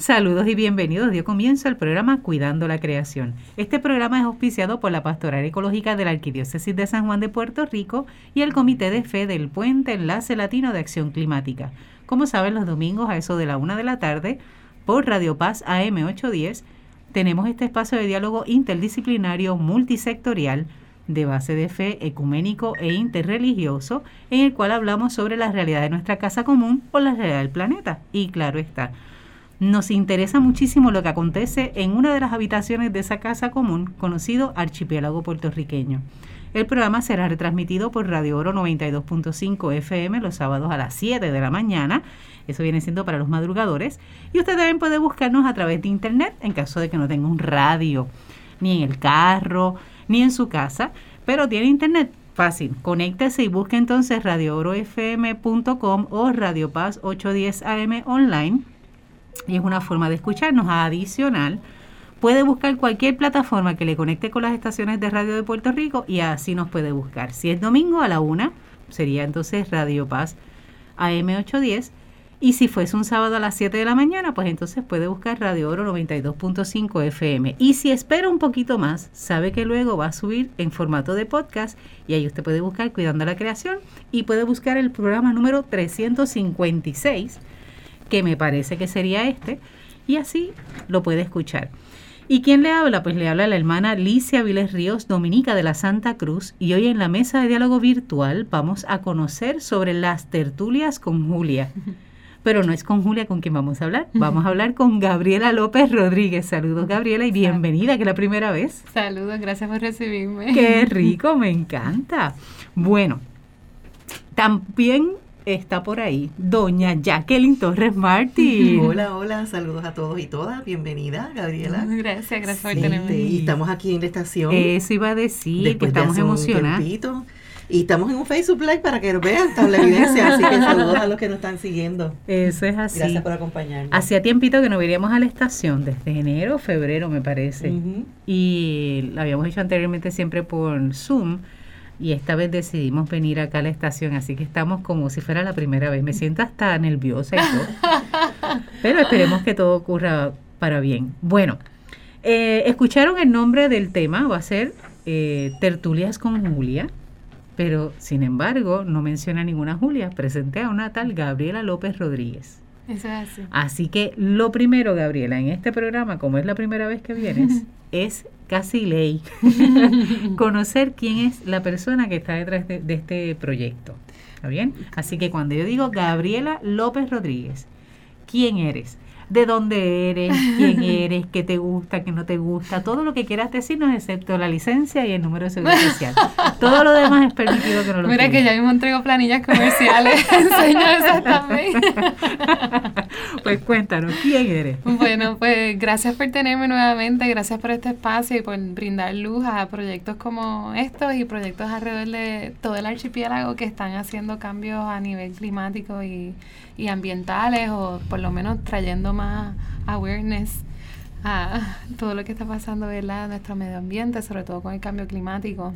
Saludos y bienvenidos. Dio comienzo el programa Cuidando la Creación. Este programa es auspiciado por la Pastoral Ecológica de la Arquidiócesis de San Juan de Puerto Rico y el Comité de Fe del Puente Enlace Latino de Acción Climática. Como saben, los domingos a eso de la una de la tarde, por Radio Paz AM 810, tenemos este espacio de diálogo interdisciplinario multisectorial de base de fe ecuménico e interreligioso, en el cual hablamos sobre la realidad de nuestra casa común o la realidad del planeta. Y claro está, nos interesa muchísimo lo que acontece en una de las habitaciones de esa casa común, conocido Archipiélago Puertorriqueño. El programa será retransmitido por Radio Oro 92.5 FM los sábados a las 7 de la mañana. Eso viene siendo para los madrugadores. Y usted también puede buscarnos a través de internet en caso de que no tenga un radio, ni en el carro, ni en su casa, pero tiene internet. Fácil, conéctese y busque entonces radioorofm.com o Radio Paz 810 AM online es una forma de escucharnos adicional. Puede buscar cualquier plataforma que le conecte con las estaciones de radio de Puerto Rico y así nos puede buscar. Si es domingo a la una, sería entonces Radio Paz AM810. Y si fuese un sábado a las 7 de la mañana, pues entonces puede buscar Radio Oro 92.5 FM. Y si espera un poquito más, sabe que luego va a subir en formato de podcast y ahí usted puede buscar Cuidando la Creación y puede buscar el programa número 356 que me parece que sería este, y así lo puede escuchar. ¿Y quién le habla? Pues le habla la hermana Licia Viles Ríos, dominica de la Santa Cruz, y hoy en la mesa de diálogo virtual vamos a conocer sobre las tertulias con Julia. Pero no es con Julia con quien vamos a hablar, vamos a hablar con Gabriela López Rodríguez. Saludos Gabriela y bienvenida, que es la primera vez. Saludos, gracias por recibirme. Qué rico, me encanta. Bueno, también está por ahí doña Jacqueline Torres Martín. Hola, hola, saludos a todos y todas. Bienvenida, Gabriela. Gracias, gracias por tenerme. Y estamos aquí en la estación. Eso iba a decir, que estamos emocionados. Y estamos en un Facebook Live para que lo vean, está la evidencia. Así que saludos a los que nos están siguiendo. Eso es así. Gracias por acompañarnos. Hacía tiempito que no iríamos a la estación, desde enero, febrero, me parece. Y lo habíamos hecho anteriormente siempre por Zoom y esta vez decidimos venir acá a la estación, así que estamos como si fuera la primera vez. Me siento hasta nerviosa y todo. Pero esperemos que todo ocurra para bien. Bueno, eh, escucharon el nombre del tema, va a ser eh, Tertulias con Julia, pero sin embargo no menciona ninguna Julia. Presenté a una tal Gabriela López Rodríguez. Eso es así. Así que lo primero, Gabriela, en este programa, como es la primera vez que vienes, es casi ley conocer quién es la persona que está detrás de, este proyecto. ¿Está bien? Así que cuando yo digo Gabriela López Rodríguez, ¿quién eres? De dónde eres, quién eres, qué te gusta, qué no te gusta, todo lo que quieras decirnos excepto la licencia y el número de seguridad social. Todo lo demás es permitido que no lo Mira que ya mismo entrego planillas comerciales, enseño exactamente. pues cuéntanos, ¿quién eres? Bueno, pues gracias por tenerme nuevamente, gracias por este espacio y por brindar luz a proyectos como estos y proyectos alrededor de todo el archipiélago que están haciendo cambios a nivel climático y y ambientales o por lo menos trayendo más awareness a todo lo que está pasando ¿verdad? en nuestro medio ambiente, sobre todo con el cambio climático.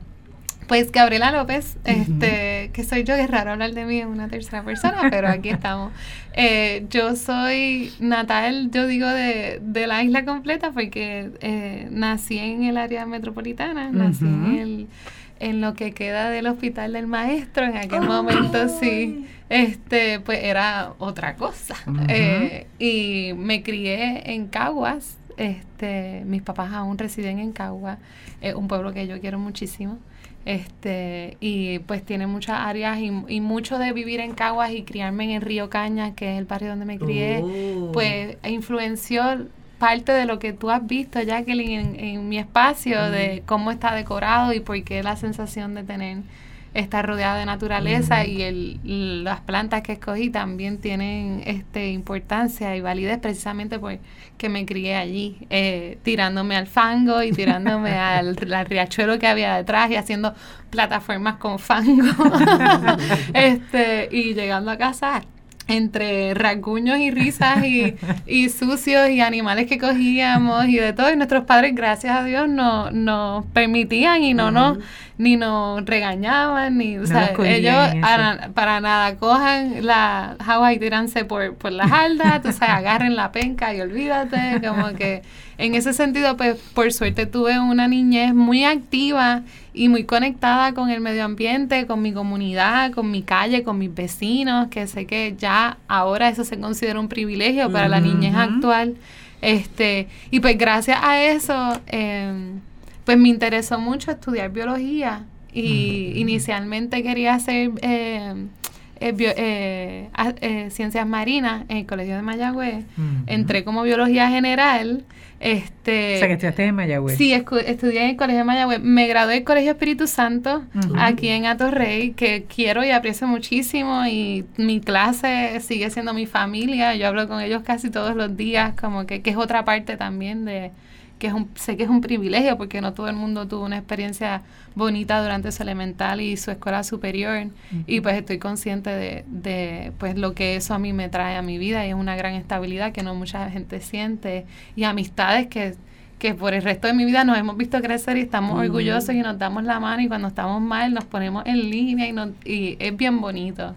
Pues Gabriela López, este, que soy yo, es raro hablar de mí en una tercera persona, pero aquí estamos. Eh, yo soy natal, yo digo, de, de la isla completa porque eh, nací en el área metropolitana, nací en, el, en lo que queda del hospital del maestro, en aquel momento sí este, pues era otra cosa. Eh, y me crié en Caguas. Este, mis papás aún residen en Caguas, es un pueblo que yo quiero muchísimo. Este, y pues tiene muchas áreas y, y, mucho de vivir en Caguas y criarme en el Río Cañas, que es el barrio donde me crié, oh. pues influenció parte de lo que tú has visto, Jacqueline, en, en mi espacio, de cómo está decorado y por qué la sensación de tener está rodeada de naturaleza y el, las plantas que escogí también tienen este importancia y validez precisamente porque me crié allí, eh, tirándome al fango y tirándome al, riachuelo que había detrás y haciendo plataformas con fango. este, y llegando a casa entre rasguños y risas y, y, sucios y animales que cogíamos y de todo. Y nuestros padres, gracias a Dios, nos, nos permitían y no nos ni nos regañaban, ni, o sea, ellos para, nada cojan la tíranse por, por la jarda, tú sabes, agarren la penca y olvídate, como que en ese sentido, pues por suerte tuve una niñez muy activa y muy conectada con el medio ambiente, con mi comunidad, con mi calle, con mis vecinos, que sé que ya ahora eso se considera un privilegio para la niñez actual. Este, y pues gracias a eso, em, pues me interesó mucho estudiar biología y inicialmente quería hacer em, eh, eh, eh, ciencias marinas en el Colegio de Mayagüez. Entré como biología general. Este, o sea, que estudiaste en Mayagüez. Sí, estudié en el Colegio de Mayagüez. Me gradué del Colegio Espíritu Santo, aquí en Atorrey, que quiero y aprecio muchísimo. Y mi clase sigue siendo mi familia. Yo hablo con ellos casi todos los días, como que, que es otra parte también de, que es un, sé que es un privilegio porque no todo el mundo tuvo una experiencia bonita durante su elemental y su escuela superior. Y pues estoy consciente de, de, pues lo que eso a mí me trae a mi vida y es una gran estabilidad que no mucha gente siente y amistades que que por el resto de mi vida nos hemos visto crecer y estamos orgullosos y nos damos la mano y cuando estamos mal nos ponemos en línea y, y es bien bonito.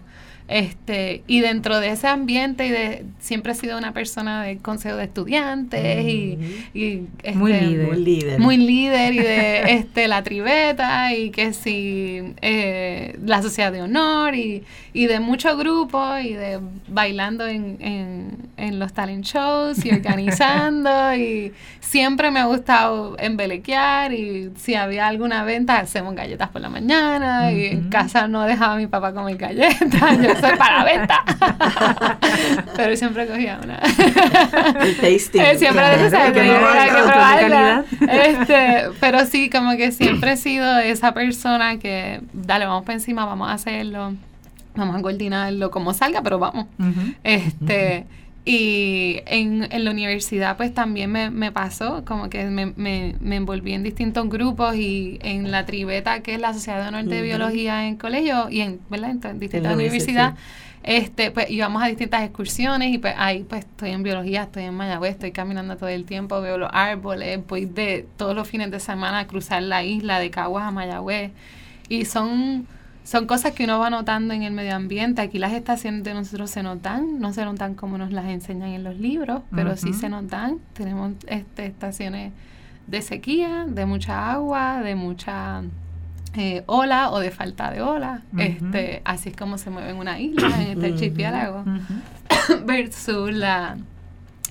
Este, y dentro de ese ambiente y de siempre he sido una persona del consejo de estudiantes y, este, muy líder. muy líder y de este la tribeta y que si eh, la sociedad de honor y, y de muchos grupos y de bailando en, en, en los talent shows y organizando y siempre me ha gustado embelequear y si había alguna venta hacemos galletas por la mañana y en casa no dejaba a mi papá comer galletas soy para venta. pero siempre cogía una. El tasting. Eh, siempre claro, que, que, que Este, pero sí, como que siempre he sido esa persona que, dale, vamos para encima, vamos a hacerlo, vamos a coordinarlo como salga, pero vamos. Este. Y en, en, la universidad pues también me, me pasó, como que me, me, me, envolví en distintos grupos y en la tribeta, que es la Sociedad de Honor de Biología en colegio y en, ¿verdad? en distintas universidades, este, pues íbamos a distintas excursiones y pues ahí pues estoy en biología, estoy en Mayagüez, estoy caminando todo el tiempo, veo los árboles, voy de todos los fines de semana a cruzar la isla de Caguas a Mayagüez. Y son son cosas que uno va notando en el medio ambiente. Aquí las estaciones de nosotros se notan, no se notan como nos las enseñan en los libros, pero sí se notan. Tenemos este, estaciones de sequía, de mucha agua, de mucha eh, ola o de falta de ola. este, así es como se mueve en una isla, en este archipiélago, versus la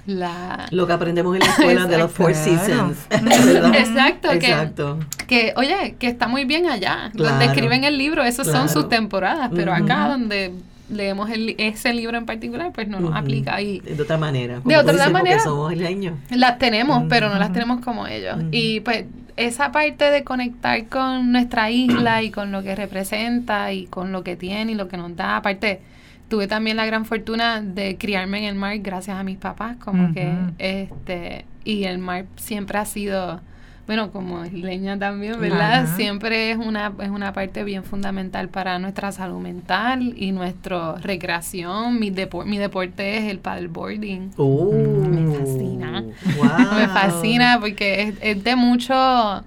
la... Lo que aprendemos en la escuela de los Four Seasons. Exacto, Exacto. Que, oye, que está muy bien allá. donde escriben el libro, esas son sus temporadas, pero acá donde leemos el, ese libro en particular, pues no nos aplica. Y de otra manera. De otra manera. somos isleños. Las tenemos, pero no las tenemos como ellos. Y pues esa parte de conectar con nuestra isla y con lo que representa y con lo que tiene y lo que nos da, aparte tuve también la gran fortuna de criarme en el mar gracias a mis papás, como que este y el mar siempre ha sido bueno, como leña también, ¿verdad? Siempre es una, es una parte bien fundamental para nuestra salud mental y nuestra recreación. Mi, mi deporte es el paddleboarding. Uh, me fascina. me fascina porque es de mucho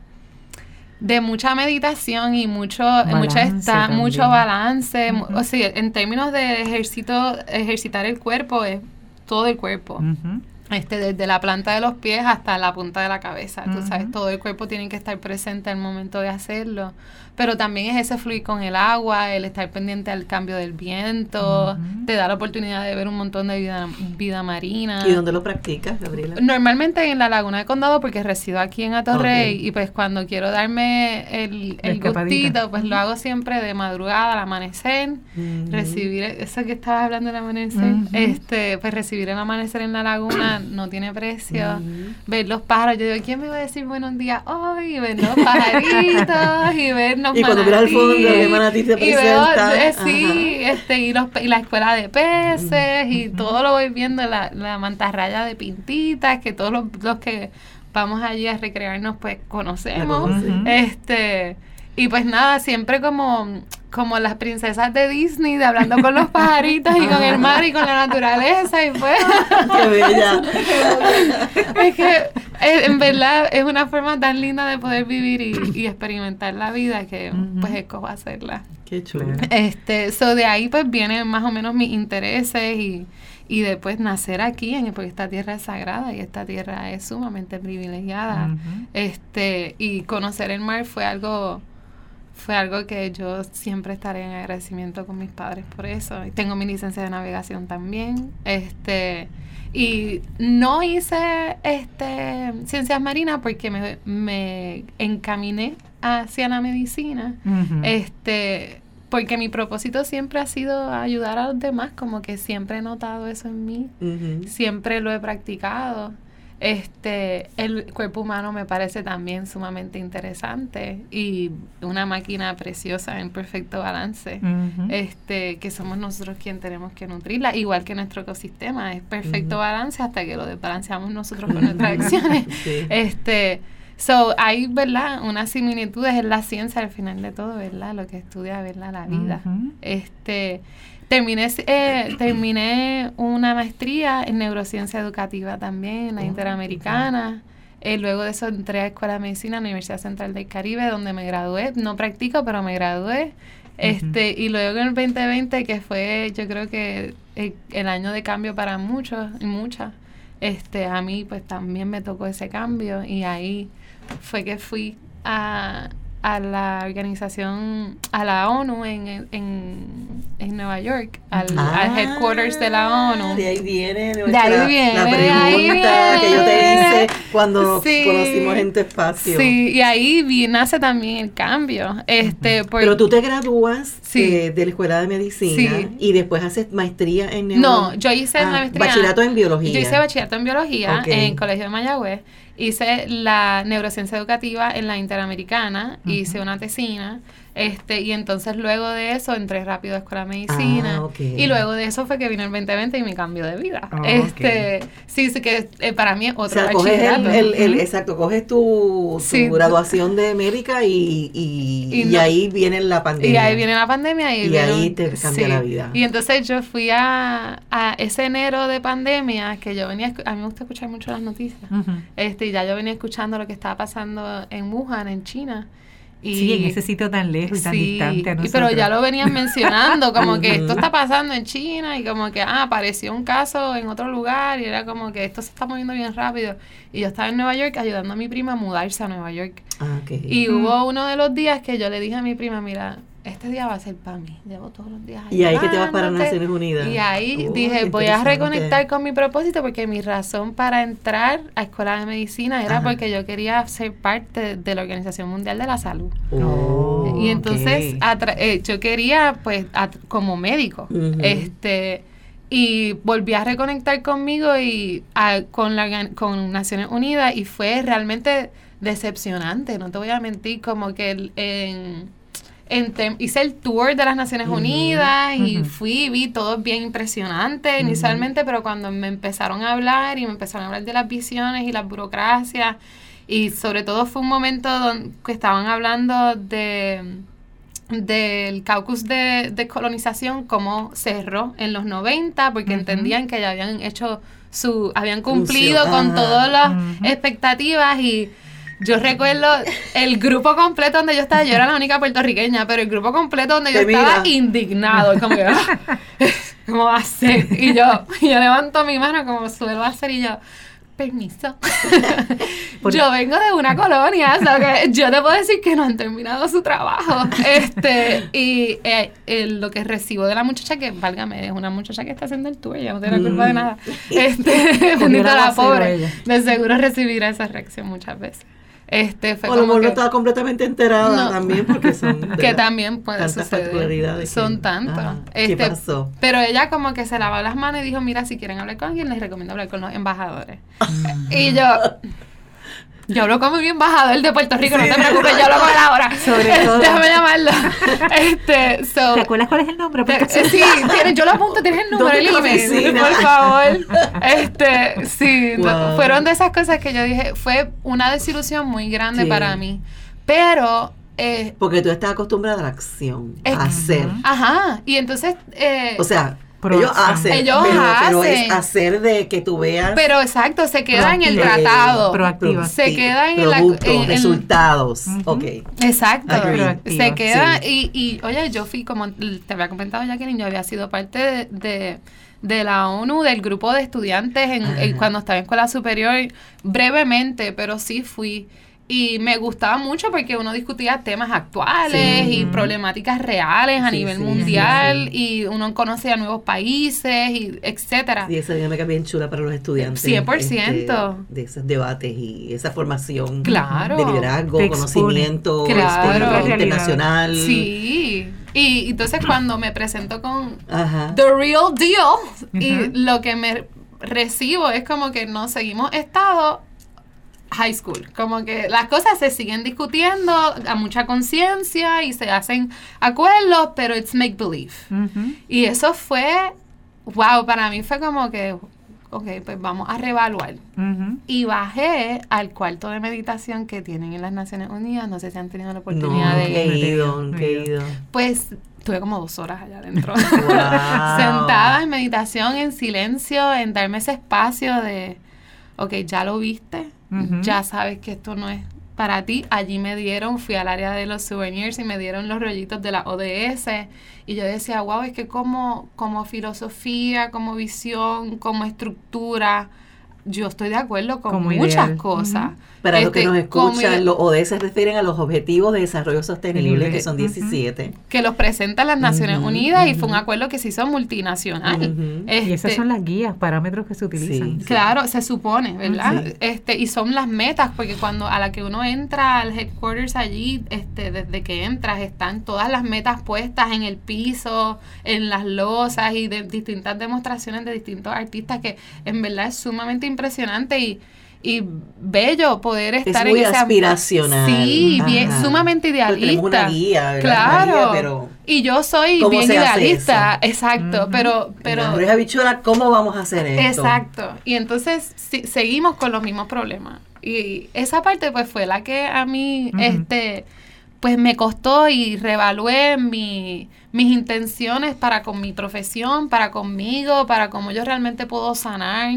de mucha meditación y mucho balance mucho balance. O sea en términos de ejercito ejercitar el cuerpo es todo el cuerpo. Este desde la planta de los pies hasta la punta de la cabeza. Tú sabes todo el cuerpo tiene que estar presente al momento de hacerlo pero también es ese fluir con el agua, el estar pendiente al cambio del viento, te da la oportunidad de ver un montón de vida, vida marina. ¿Y dónde lo practicas, Gabriela? Normalmente en la Laguna de Condado porque resido aquí en Atorrey y pues cuando quiero darme el, el gustito, pues lo hago siempre de madrugada al amanecer, recibir, eso que estabas hablando del amanecer, este pues recibir el amanecer en la laguna no tiene precio, ver los pájaros, yo digo, ¿quién me va a decir buenos días hoy? Ver los pajaritos y ver y cuando miras al fondo, de manatí te presenta. Eh, sí, este, y, los, y la escuela de peces, y todo lo voy viendo, la, la mantarraya de pintitas, que todos los, los que vamos allí a recrearnos, pues conocemos. Este, y pues nada, siempre como como las princesas de Disney, de hablando con los pajaritos y con el mar y con la naturaleza y pues... ¡Qué bella! es que Eh, en verdad es una forma tan linda de poder vivir y, y experimentar la vida que pues escojo hacerla. Qué chulo. Este, so de ahí pues vienen más o menos mis intereses y, y después nacer aquí, en, porque esta tierra es sagrada y esta tierra es sumamente privilegiada. Este, y conocer el mar fue algo fue algo que yo siempre estaré en agradecimiento con mis padres por eso. Y tengo mi licencia de navegación también. Este, y no hice este ciencias marinas porque me, me encaminé hacia la medicina. Este, porque mi propósito siempre ha sido ayudar a los demás, como que siempre he notado eso en mí, siempre lo he practicado. Este, el cuerpo humano me parece también sumamente interesante y una máquina preciosa en perfecto balance. Este, que somos nosotros quien tenemos que nutrirla, igual que nuestro ecosistema, es perfecto balance hasta que lo desbalanceamos nosotros con nuestras acciones. Sí. Este, so, hay, ¿verdad? Unas similitudes en la ciencia al final de todo, ¿verdad? Lo que estudia, ¿verdad? La vida. Este, terminé, eh, terminé una maestría en neurociencia educativa también, en la Oh, Interamericana. Eh, luego de eso entré a Escuela de Medicina en la Universidad Central del Caribe, donde me gradué. No practico, pero me gradué. Este, y luego en el 2020, que fue yo creo que el, el año de cambio para muchos y muchas, este, a mí pues también me tocó ese cambio y ahí fue que fui a, a la organización, a la ONU en, en, en Nueva York, al, al headquarters de la ONU. Ah, De ahí viene De ahí viene, la pregunta ahí que yo te viene. hice cuando Sí. conocimos en tu espacio. Sí, y ahí vi, nace también el cambio. Este, Pero tú te gradúas Sí. eh, de la escuela de medicina Sí. y después haces maestría en neuro- No, yo hice Ah, maestría. Bachillerato en biología. Yo hice bachillerato en biología en el Colegio de Mayagüez. Hice la neurociencia educativa en la Interamericana. Hice una tesina. Este, y entonces luego de eso entré rápido a escuela de medicina. Ah, ok. Y luego de eso fue que vino el 2020 y mi cambio de vida. Ah, este, sí, sí que eh, para mí es O otro sea, coges el, exacto, coges tu, tu Sí. graduación de médica y, y, Y y no- ahí viene la pandemia. Y ahí viene la pandemia y, Y vieron- ahí te cambia la vida. Y entonces yo fui a, a ese enero de pandemia que yo venía, a mí me gusta escuchar mucho las noticias. Este, y ya yo venía escuchando lo que estaba pasando en Wuhan, en China. Y, Sí, en ese sitio tan lejos y tan Sí, distante a nosotros. pero ya lo venían mencionando, como que esto está pasando en China y como que, ah, apareció un caso en otro lugar y era como que esto se está moviendo bien rápido. Y yo estaba en Nueva York ayudando a mi prima a mudarse a Nueva York. Ah, ok. Y hubo uno de los días que yo le dije a mi prima, mira, este día va a ser para mí. Llevo todos los días Y ahí que te vas para ayudándote". Naciones Unidas. Y ahí dije, voy a reconectar con mi propósito porque mi razón para entrar a escuela de medicina era Ajá. porque yo quería ser parte de la Organización Mundial de la Salud. Oh, Y entonces eh, yo quería, pues, como médico, este, y volví a reconectar conmigo y a- con, la, con Naciones Unidas y fue realmente decepcionante, no te voy a mentir, como que en, en hice el tour de las Naciones. Unidas y Ujú. fui, vi todo bien impresionante inicialmente, pero cuando me empezaron a hablar y me empezaron a hablar de las visiones y las burocracias, y sobre todo fue un momento donde, que estaban hablando de del caucus de, de colonización cómo cerró en los 90 porque entendían que ya habían hecho su habían cumplido con todas las expectativas y yo recuerdo el grupo completo donde yo estaba, yo era la única puertorriqueña, pero el grupo completo donde yo estaba indignado, como que, "Ah, ¿cómo va a ser? Y yo, yo levanto mi mano como suelo hacer y yo, permiso. Yo vengo de una colonia, o sea que yo te puedo decir que no han terminado su trabajo. Este, y eh, eh, lo que recibo de la muchacha, que válgame, es una muchacha que está haciendo el tour, ella no tiene la culpa de Mm. nada. Este, bendita la pobre. De seguro recibirá esa reacción muchas veces. Este, fue O lo como no que, estaba completamente enterada No. también porque son... que también puede tantas suceder. Son que- tantos. Ajá. Este, ¿Qué pasó? Pero ella como que se lavó las manos y dijo, mira, si quieren hablar con alguien, les recomiendo hablar con los embajadores. Y yo, yo hablo con mi embajador de Puerto Rico, no te preocupes, yo hablo con él ahora. Sobre todo. Déjame llamarlo. Este, so, ¿Te acuerdas cuál es el nombre? te- Porque- sí, tienes, yo lo apunto, tienes el número, ¿Dónde el email, por favor. Este, sí, Wow. fueron de esas cosas que yo dije, fue una desilusión muy grande Sí. para mí. Pero, eh, Porque tú estás acostumbrada a la acción, a hacer. ajá, y entonces, eh, O sea, ellos hacen, ellos pero, hacen. pero es hacer de que tú veas Pero exacto, se queda en el tratado. Proactiva. Se queda en la- productos, en- resultados. Ujú. Ok. Exacto. Agreed. Proactiva, Se queda sí. y, y, oye, yo fui, como te había comentado Jacqueline, yo había sido parte de, de, de la ONU, del grupo de estudiantes en, en- cuando estaba en escuela superior, brevemente, pero sí fui. Y me gustaba mucho porque uno discutía temas actuales Sí. y problemáticas reales a Sí, nivel sí, mundial sí, y uno conocía nuevos países y etcétera. Y esa dinámica bien chula para los estudiantes. 100%. este, de esos debates y esa formación Claro. de liderazgo, Te conocimiento Claro. este, Realidad. internacional. Sí. Y entonces cuando me presento con Ajá. the real deal y lo que me recibo es como que no seguimos estado high school, como que las cosas se siguen discutiendo a mucha conciencia y se hacen acuerdos, pero it's make believe. Y eso fue, wow, para mí fue como que, ok, pues vamos a reevaluar. Y bajé al cuarto de meditación que tienen en las Naciones Unidas, no sé si han tenido la oportunidad de he ido, No he pues tuve como dos horas allá adentro. Wow. Sentada en meditación, en silencio, en darme ese espacio de, ok, ya lo viste, Ya sabes que esto no es para ti. Allí me dieron, fui al área de los souvenirs y me dieron los rollitos de la ODS. Y yo decía, wow, es que como, como filosofía, como visión, como estructura, yo estoy de acuerdo con Como muchas ideal. cosas. Para los que Este, nos escuchan, los ODS se refieren a los Objetivos de Desarrollo Sostenible, que son Ujú. 17. que los presenta las Naciones Unidas y fue un acuerdo que se hizo multinacional. Y esas Este, son las guías, parámetros que se utilizan. Sí. Claro, se supone, ¿verdad? Sí. Este, y son las metas, porque cuando a la que uno entra al headquarters allí, este, desde que entras, están todas las metas puestas en el piso, en las losas y de distintas demostraciones de distintos artistas que en verdad es sumamente impresionante y, y bello poder estar muy en ese aspiracional. Sí, bien, Ajá. sumamente Pues tenemos idealista. una guía, ¿verdad? Claro. Una guía, pero y yo soy ¿Cómo bien se hace idealista, eso? exacto, Ujú. pero pero Habichuela, ¿cómo vamos a hacer esto? Exacto. Y entonces si- seguimos con los mismos problemas. Y esa parte pues fue la que a mí este pues me costó y reevalué mi, mis intenciones para con mi profesión, para conmigo, para cómo yo realmente puedo sanar.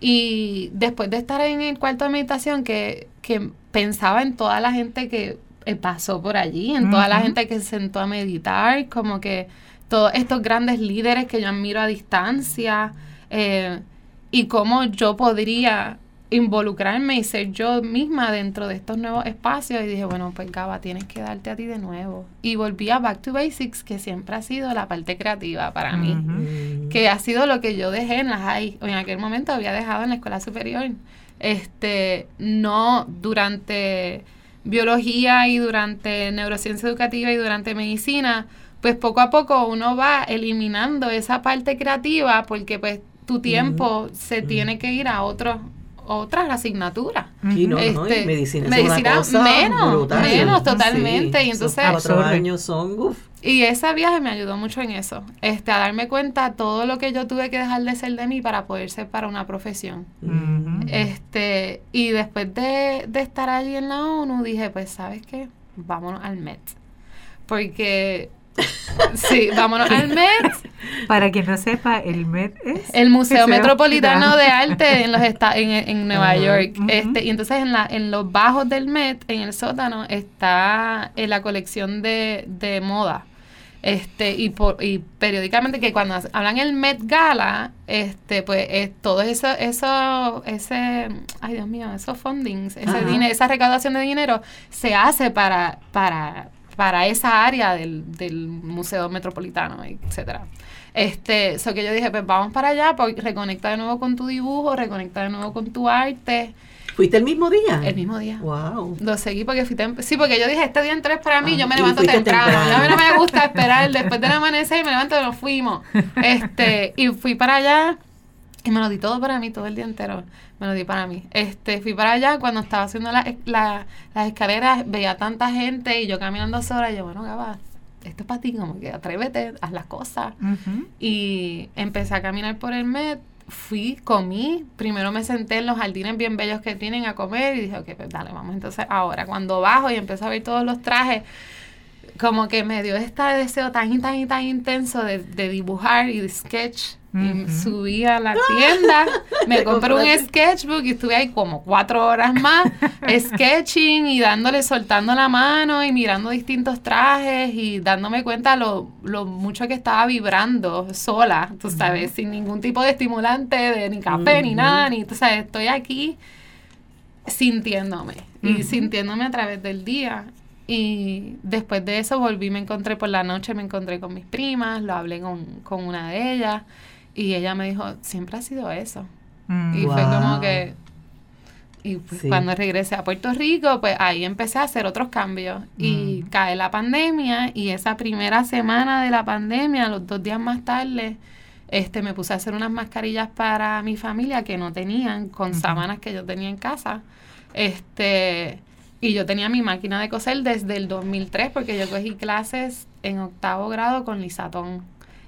Y después de estar en el cuarto de meditación, que, que pensaba en toda la gente que eh, pasó por allí, en toda la gente que se sentó a meditar, como que todos estos grandes líderes que yo admiro a distancia, eh, y cómo yo podría involucrarme y ser yo misma dentro de estos nuevos espacios. Y dije, bueno, pues Gaba, tienes que darte a ti de nuevo. Y volví a Back to Basics, que siempre ha sido la parte creativa para mí que ha sido lo que yo dejé en la high, o en aquel momento había dejado en la escuela superior. Este, no durante biología y durante neurociencia educativa y durante medicina, pues poco a poco uno va eliminando esa parte creativa porque pues tu tiempo se tiene que ir a otros otras asignaturas. Y no, Este, no, y medicina, es medicina una cosa menos, brutal. menos totalmente, Sí, y entonces- cuatro años son, uf, Y ese viaje me ayudó mucho en eso, este, a darme cuenta todo lo que yo tuve que dejar de ser de mí para poder ser para una profesión. Este, y después de, de estar allí en la ONU, dije, pues, ¿sabes qué? Vámonos al MET. Porque, sí, vámonos al MET, Para quien no sepa, el MED es el Museo Museo Metropolitano de- Arte en los esta- en, en Nueva. York. Este, y entonces en la, en los bajos del Met, en el sótano, está en la colección de, de moda. Este, y por, y periódicamente que cuando hablan el Met Gala, este, pues es todo eso, eso, ese, ay Dios mío, esos fundings, ese dinero, esa recaudación de dinero se hace para, para, para esa área del, del Museo Metropolitano, etcétera. Este, so que yo dije, pues vamos para allá, pues reconecta de nuevo con tu dibujo, reconecta de nuevo con tu arte, ¿Fuiste el mismo día? el mismo día. Wow. Lo seguí porque fui tem- Sí, porque yo dije, este día entero es para mí, Ah, yo me y levanto temprano. temprano. Y a mí no me gusta esperar después del amanecer, me levanto y nos fuimos. Este, y fui para allá y me lo di todo para mí, todo el día entero. Me lo di para mí. Este, fui para allá cuando estaba haciendo la, la- las escaleras, veía tanta gente y yo caminando sola y yo, bueno, Gaba, esto es para ti, como que atrévete, haz las cosas. Ujú. Y empecé a caminar por el Met, fui, comí, primero me senté en los jardines bien bellos que tienen a comer y dije, ok, pues dale, vamos entonces ahora. Cuando bajo y empiezo a ver todos los trajes, como que me dio este deseo tan y tan y tan intenso de, de dibujar y de sketch. Y subí a la tienda, me compré un sketchbook y estuve ahí como cuatro horas más sketching y dándole, soltando la mano y mirando distintos trajes y dándome cuenta lo, lo mucho que estaba vibrando sola, tú sabes, sin ningún tipo de estimulante, de ni café, ni nada, ni, tú sabes, estoy aquí sintiéndome y sintiéndome a través del día. Y después de eso volví, me encontré por la noche, me encontré con mis primas, lo hablé con, con una de ellas y ella me dijo, siempre ha sido eso. Mm. Y fue como que... Y pues Sí. cuando regresé a Puerto Rico, pues ahí empecé a hacer otros cambios. Y Mm. cae la pandemia y esa primera semana de la pandemia, los dos días más tarde, este, me puse a hacer unas mascarillas para mi familia que no tenían, con sábanas que yo tenía en casa. Este, y yo tenía mi máquina de coser desde el 2003 porque yo cogí clases en octavo grado con Lisatón.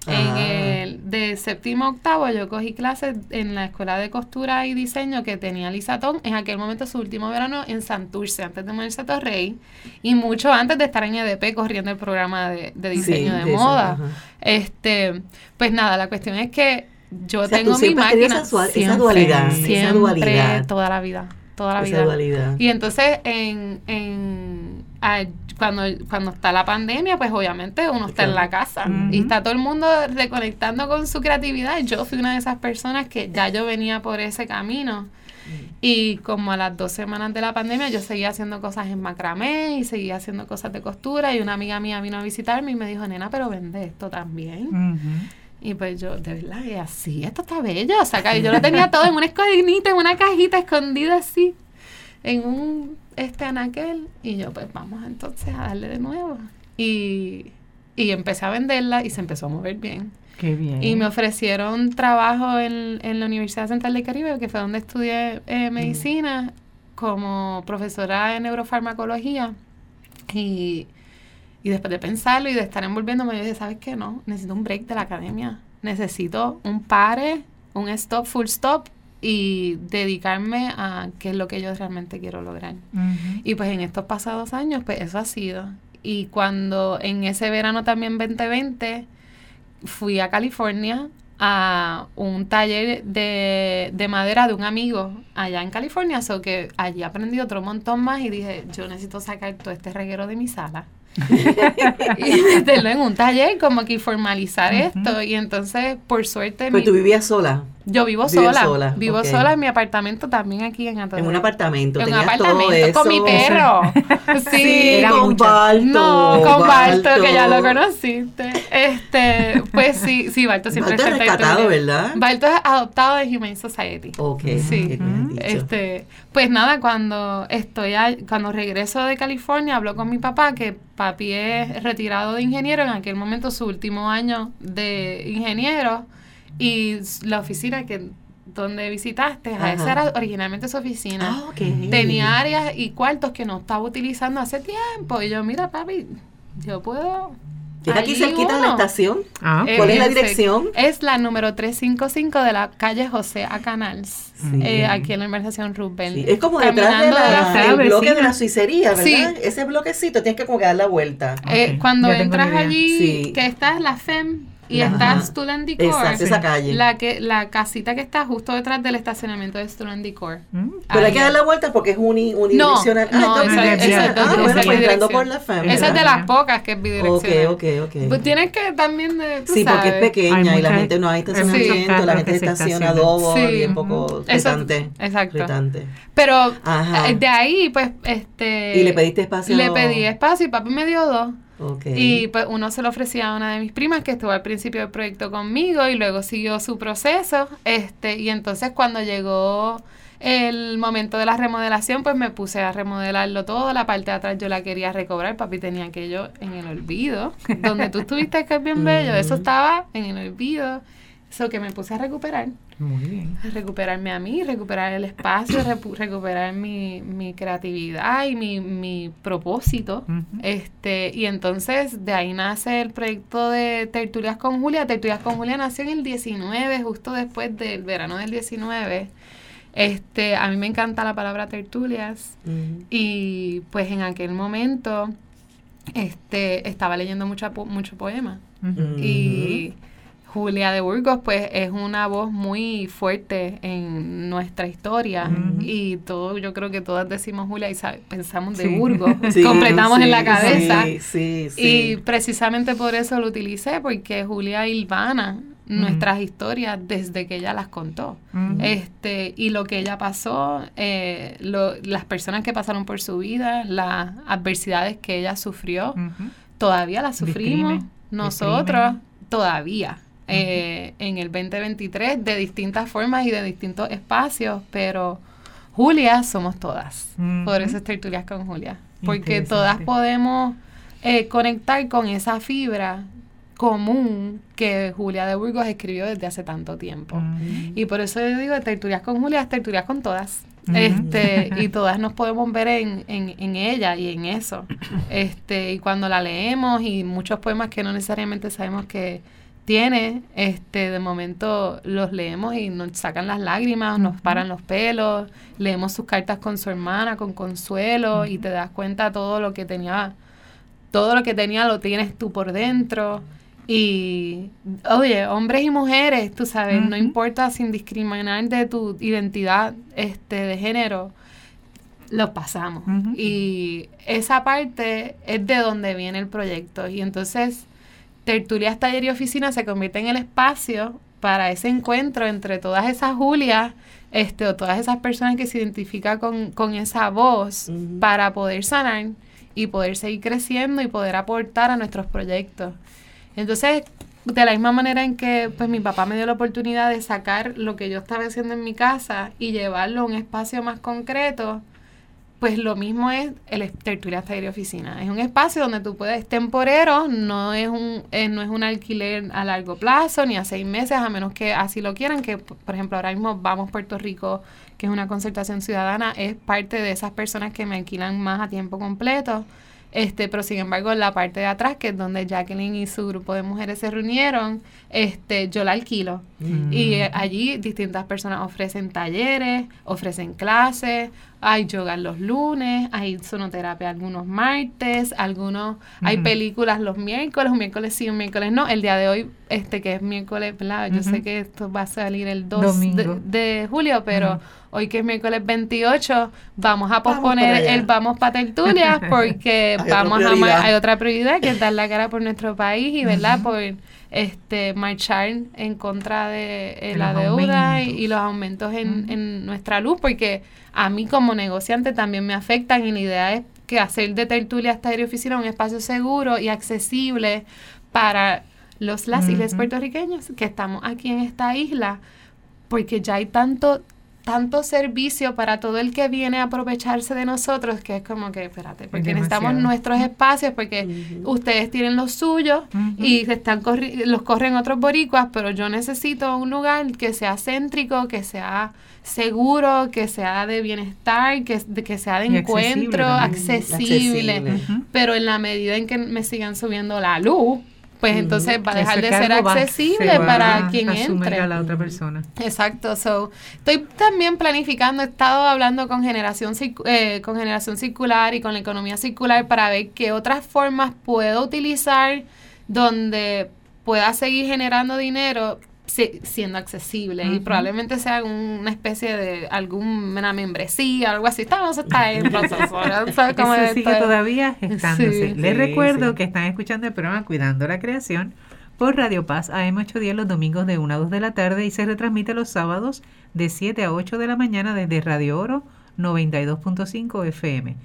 En el de séptimo a octavo yo cogí clases en la escuela de costura y diseño que tenía Lisatón en aquel momento su último verano en Santurce antes de moverse a Torrey y mucho antes de estar en EDP corriendo el programa de, de diseño Sí, de, moda. Este, pues nada, la cuestión es que yo O sea, tú tengo mi máquina esa dual- esa siempre, dualidad, esa siempre, dualidad. toda la vida, toda la Esa vida. dualidad. Y entonces, en, en, cuando, cuando está la pandemia, pues obviamente uno está en la casa y está todo el mundo reconectando con su creatividad. Yo fui una de esas personas que ya yo venía por ese camino. Y como a las dos semanas de la pandemia, yo seguía haciendo cosas en macramé y seguía haciendo cosas de costura. Y una amiga mía vino a visitarme y me dijo, nena, pero vende esto también. Y pues yo, de verdad, y así, esto está bello. O sea, que yo lo tenía todo en una escondidita, en una cajita escondida así, en un este anaquel. Y yo, pues vamos entonces a darle de nuevo. Y, y empecé a venderla y se empezó a mover bien. Qué bien. Y me ofrecieron trabajo en, en la Universidad Central del Caribe, que fue donde estudié eh, medicina, como profesora de neurofarmacología. Y, y después de pensarlo y de estar envolviéndome, yo dije, ¿sabes qué? No, necesito un break de la academia. Necesito un pare, un stop, full stop y dedicarme a qué es lo que yo realmente quiero lograr. Y pues en estos pasados años, pues eso ha sido. Y cuando en ese verano también 2020 fui a California a un taller de, de madera de un amigo allá en California, so que allí aprendí otro montón más y dije, yo necesito sacar todo este reguero de mi sala y meterlo en un taller, como que formalizar esto. Y entonces, por suerte, Pero mi- tú vivías sola, yo vivo sola, sola, vivo sola en mi apartamento también aquí en Atorrey. en un apartamento, En un todo apartamento eso. con mi perro. Sí, con. Balto. no, con Balto, que ya lo conociste. Este, pues sí, sí, Balto siempre Balto es rescatado. ¿verdad? Balto es adoptado de Humane Society. Ok, Sí. Este, pues nada, cuando estoy a- cuando regreso de California, hablo con mi papá, que papi es retirado de ingeniero, en aquel momento su último año de ingeniero, y la oficina que donde visitaste, a esa Ajá. era originalmente su oficina. Ah. Tenía áreas y cuartos que no estaba utilizando hace tiempo. Y yo, mira, papi, yo puedo. ¿Es aquí cerquita de la uno". estación? Ah, Eh, ¿Cuál es la dirección? Es la número 355 de la calle José A. Canals, Sí. eh, aquí en la urbanización Rubén. Sí, es como detrás de Caminando la, bloque de la suicería, ¿verdad? Sí. Ese bloquecito tienes que como que dar la vuelta. Eh, cuando entras allí, Sí. que está la FEM y Ajá. está Student Decor, Exacto, esa calle. la, que, la casita que está justo detrás del estacionamiento de Student Decor. Mm. Pero hay que dar la vuelta porque es uni, unidireccional. No, no, ah, entonces- esa- esa es ah, bueno, pues entrando por la FEM. Esa es de las pocas que es Ok, bidireccional. ok, ok. Pues tienes que también de, tú Sí, porque es sabes. pequeña Hay y la gente no hay estacionamiento, la carros gente estaciona doble Sí. y un poco retante. exacto. retante. Pero Ajá. eh, de ahí, pues, este... ¿Y le pediste espacio? Le pedí espacio y papi me dio dos. Y pues uno se lo ofrecía a una de mis primas que estuvo al principio del proyecto conmigo y luego siguió su proceso. Este, y entonces cuando llegó el momento de la remodelación, pues me puse a remodelarlo todo. La parte de atrás yo la quería recobrar. Papi tenía aquello en el olvido. Donde tú estuviste, que es bien bello, eso estaba en el olvido. Eso que me puse a recuperar Muy bien. recuperarme a mí, recuperar el espacio, recuperar mi, mi creatividad y mi, mi propósito. Este, y entonces de ahí nace el proyecto de Tertulias con Julia. Tertulias con Julia nació en el 19, justo después del verano del 19. Este, a mí me encanta la palabra tertulias y pues en aquel momento este, estaba leyendo mucho, mucho poema. Y Julia de Burgos, pues, es una voz muy fuerte en nuestra historia. Y todo, yo creo que todas decimos Julia y pensamos de Burgos. completamos en la cabeza. y precisamente por eso lo utilicé, porque Julia Ilvana nuestras historias desde que ella las contó. este Y lo que ella pasó, eh, las personas que pasaron por su vida, las adversidades que ella sufrió, todavía las sufrimos nosotros, todavía. Eh, en el 2023 de distintas formas y de distintos espacios, pero Julia somos todas. Por eso es tertulias con Julia. Porque todas podemos eh, conectar con esa fibra común que Julia de Burgos escribió desde hace tanto tiempo. Y por eso yo digo, tertulias con Julia, tertulias con todas. Este, y todas nos podemos ver en, en, en, ella y en eso. Este, y cuando la leemos y muchos poemas que no necesariamente sabemos que tiene, este, de momento los leemos y nos sacan las lágrimas, nos paran los pelos, leemos sus cartas con su hermana, con consuelo, y te das cuenta todo lo que tenía, todo lo que tenía lo tienes tú por dentro. Y, oye, hombres y mujeres, tú sabes, no importa sin discriminar de tu identidad este, de género, lo pasamos. Y esa parte es de donde viene el proyecto. Y entonces, Tertulias, Taller y Oficina se convierte en el espacio para ese encuentro entre todas esas Julias este, o todas esas personas que se identifican con, esa voz para poder sanar y poder seguir creciendo y poder aportar a nuestros proyectos. Entonces, de la misma manera en que pues mi papá me dio la oportunidad de sacar lo que yo estaba haciendo en mi casa y llevarlo a un espacio más concreto, pues lo mismo es el tertulia taller oficina. Es un espacio donde tú puedes temporero, no es un eh, no es un alquiler a largo plazo ni a seis meses, a menos que así lo quieran, que por ejemplo ahora mismo vamos Puerto Rico, que es una concertación ciudadana, es parte de esas personas que me alquilan más a tiempo completo. Este, pero sin embargo, en la parte de atrás, que es donde Jacqueline y su grupo de mujeres se reunieron, este, yo la alquilo. Mm. Y eh, allí distintas personas ofrecen talleres, ofrecen clases, hay yoga los lunes, hay sonoterapia algunos martes, algunos, hay películas los miércoles, un miércoles sí, un miércoles no. El día de hoy, este que es miércoles, ¿verdad? Yo sé que esto va a salir el 2 de, julio, pero hoy que es miércoles 28, vamos a posponer el vamos para tertulia porque vamos a hay otra prioridad que es dar la cara por nuestro país y, ¿verdad? Por este marchar en contra de eh, la deuda y, los aumentos en, en nuestra luz, porque a mí como negociante también me afectan y la idea es que hacer de tertulia hasta oficina un espacio seguro y accesible para los las islas puertorriqueños que estamos aquí en esta isla, porque ya hay tanto tanto servicio para todo el que viene a aprovecharse de nosotros que es como que, espérate, porque necesitamos nuestros espacios, porque ustedes tienen los suyos y se están los corren otros boricuas, pero yo necesito un lugar que sea céntrico, que sea seguro, que sea de bienestar, que, que sea de encuentro, accesible, pero en la medida en que me sigan subiendo la luz, pues entonces va a dejar de ser accesible para quien entre. a la otra persona. Exacto. So, estoy también planificando, he estado hablando con generación eh, con generación circular y con la economía circular para ver qué otras formas puedo utilizar donde pueda seguir generando dinero siendo accesible y probablemente sea una especie de alguna membresía algo así. Estamos está en proceso Eso sigue todavía gestándose. les recuerdo que están escuchando el programa Cuidando la Creación por Radio Paz AM810 los domingos de 1 a 2 de la tarde y se retransmite los sábados de 7 a 8 de la mañana desde Radio Oro 92.5 FM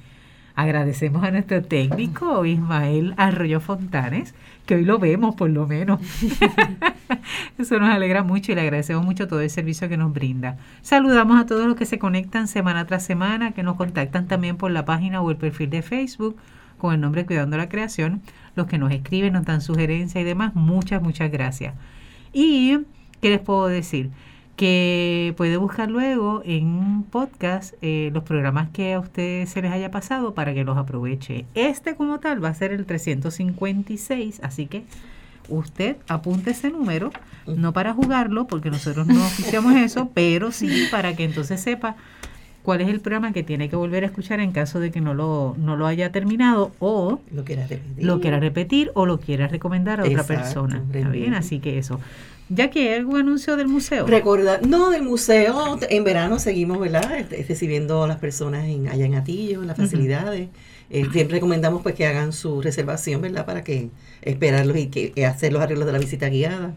Agradecemos a nuestro técnico Ismael Arroyo Fontanes, que hoy lo vemos por lo menos. Eso nos alegra mucho y le agradecemos mucho todo el servicio que nos brinda. Saludamos a todos los que se conectan semana tras semana, que nos contactan también por la página o el perfil de Facebook con el nombre Cuidando la Creación, los que nos escriben, nos dan sugerencias y demás. Muchas, muchas gracias. Y, ¿qué les puedo decir? que puede buscar luego en podcast eh, los programas que a usted se les haya pasado para que los aproveche. Este como tal va a ser el 356, así que usted apunte ese número, no para jugarlo, porque nosotros no oficiamos eso, pero sí para que entonces sepa cuál es el programa que tiene que volver a escuchar en caso de que no lo, no lo haya terminado o Lo quiera repetir. lo quiera repetir o lo quiera recomendar a otra persona. ¿Está bien? Así que eso. Ya que hay algún anuncio del museo. Recordar, no, del museo, en verano seguimos, ¿verdad? Este, Recibiendo a las personas en, allá en Atillo, en las facilidades. Eh, siempre recomendamos pues que hagan su reservación, ¿verdad? Para que esperarlos y que hacer los arreglos de la visita guiada.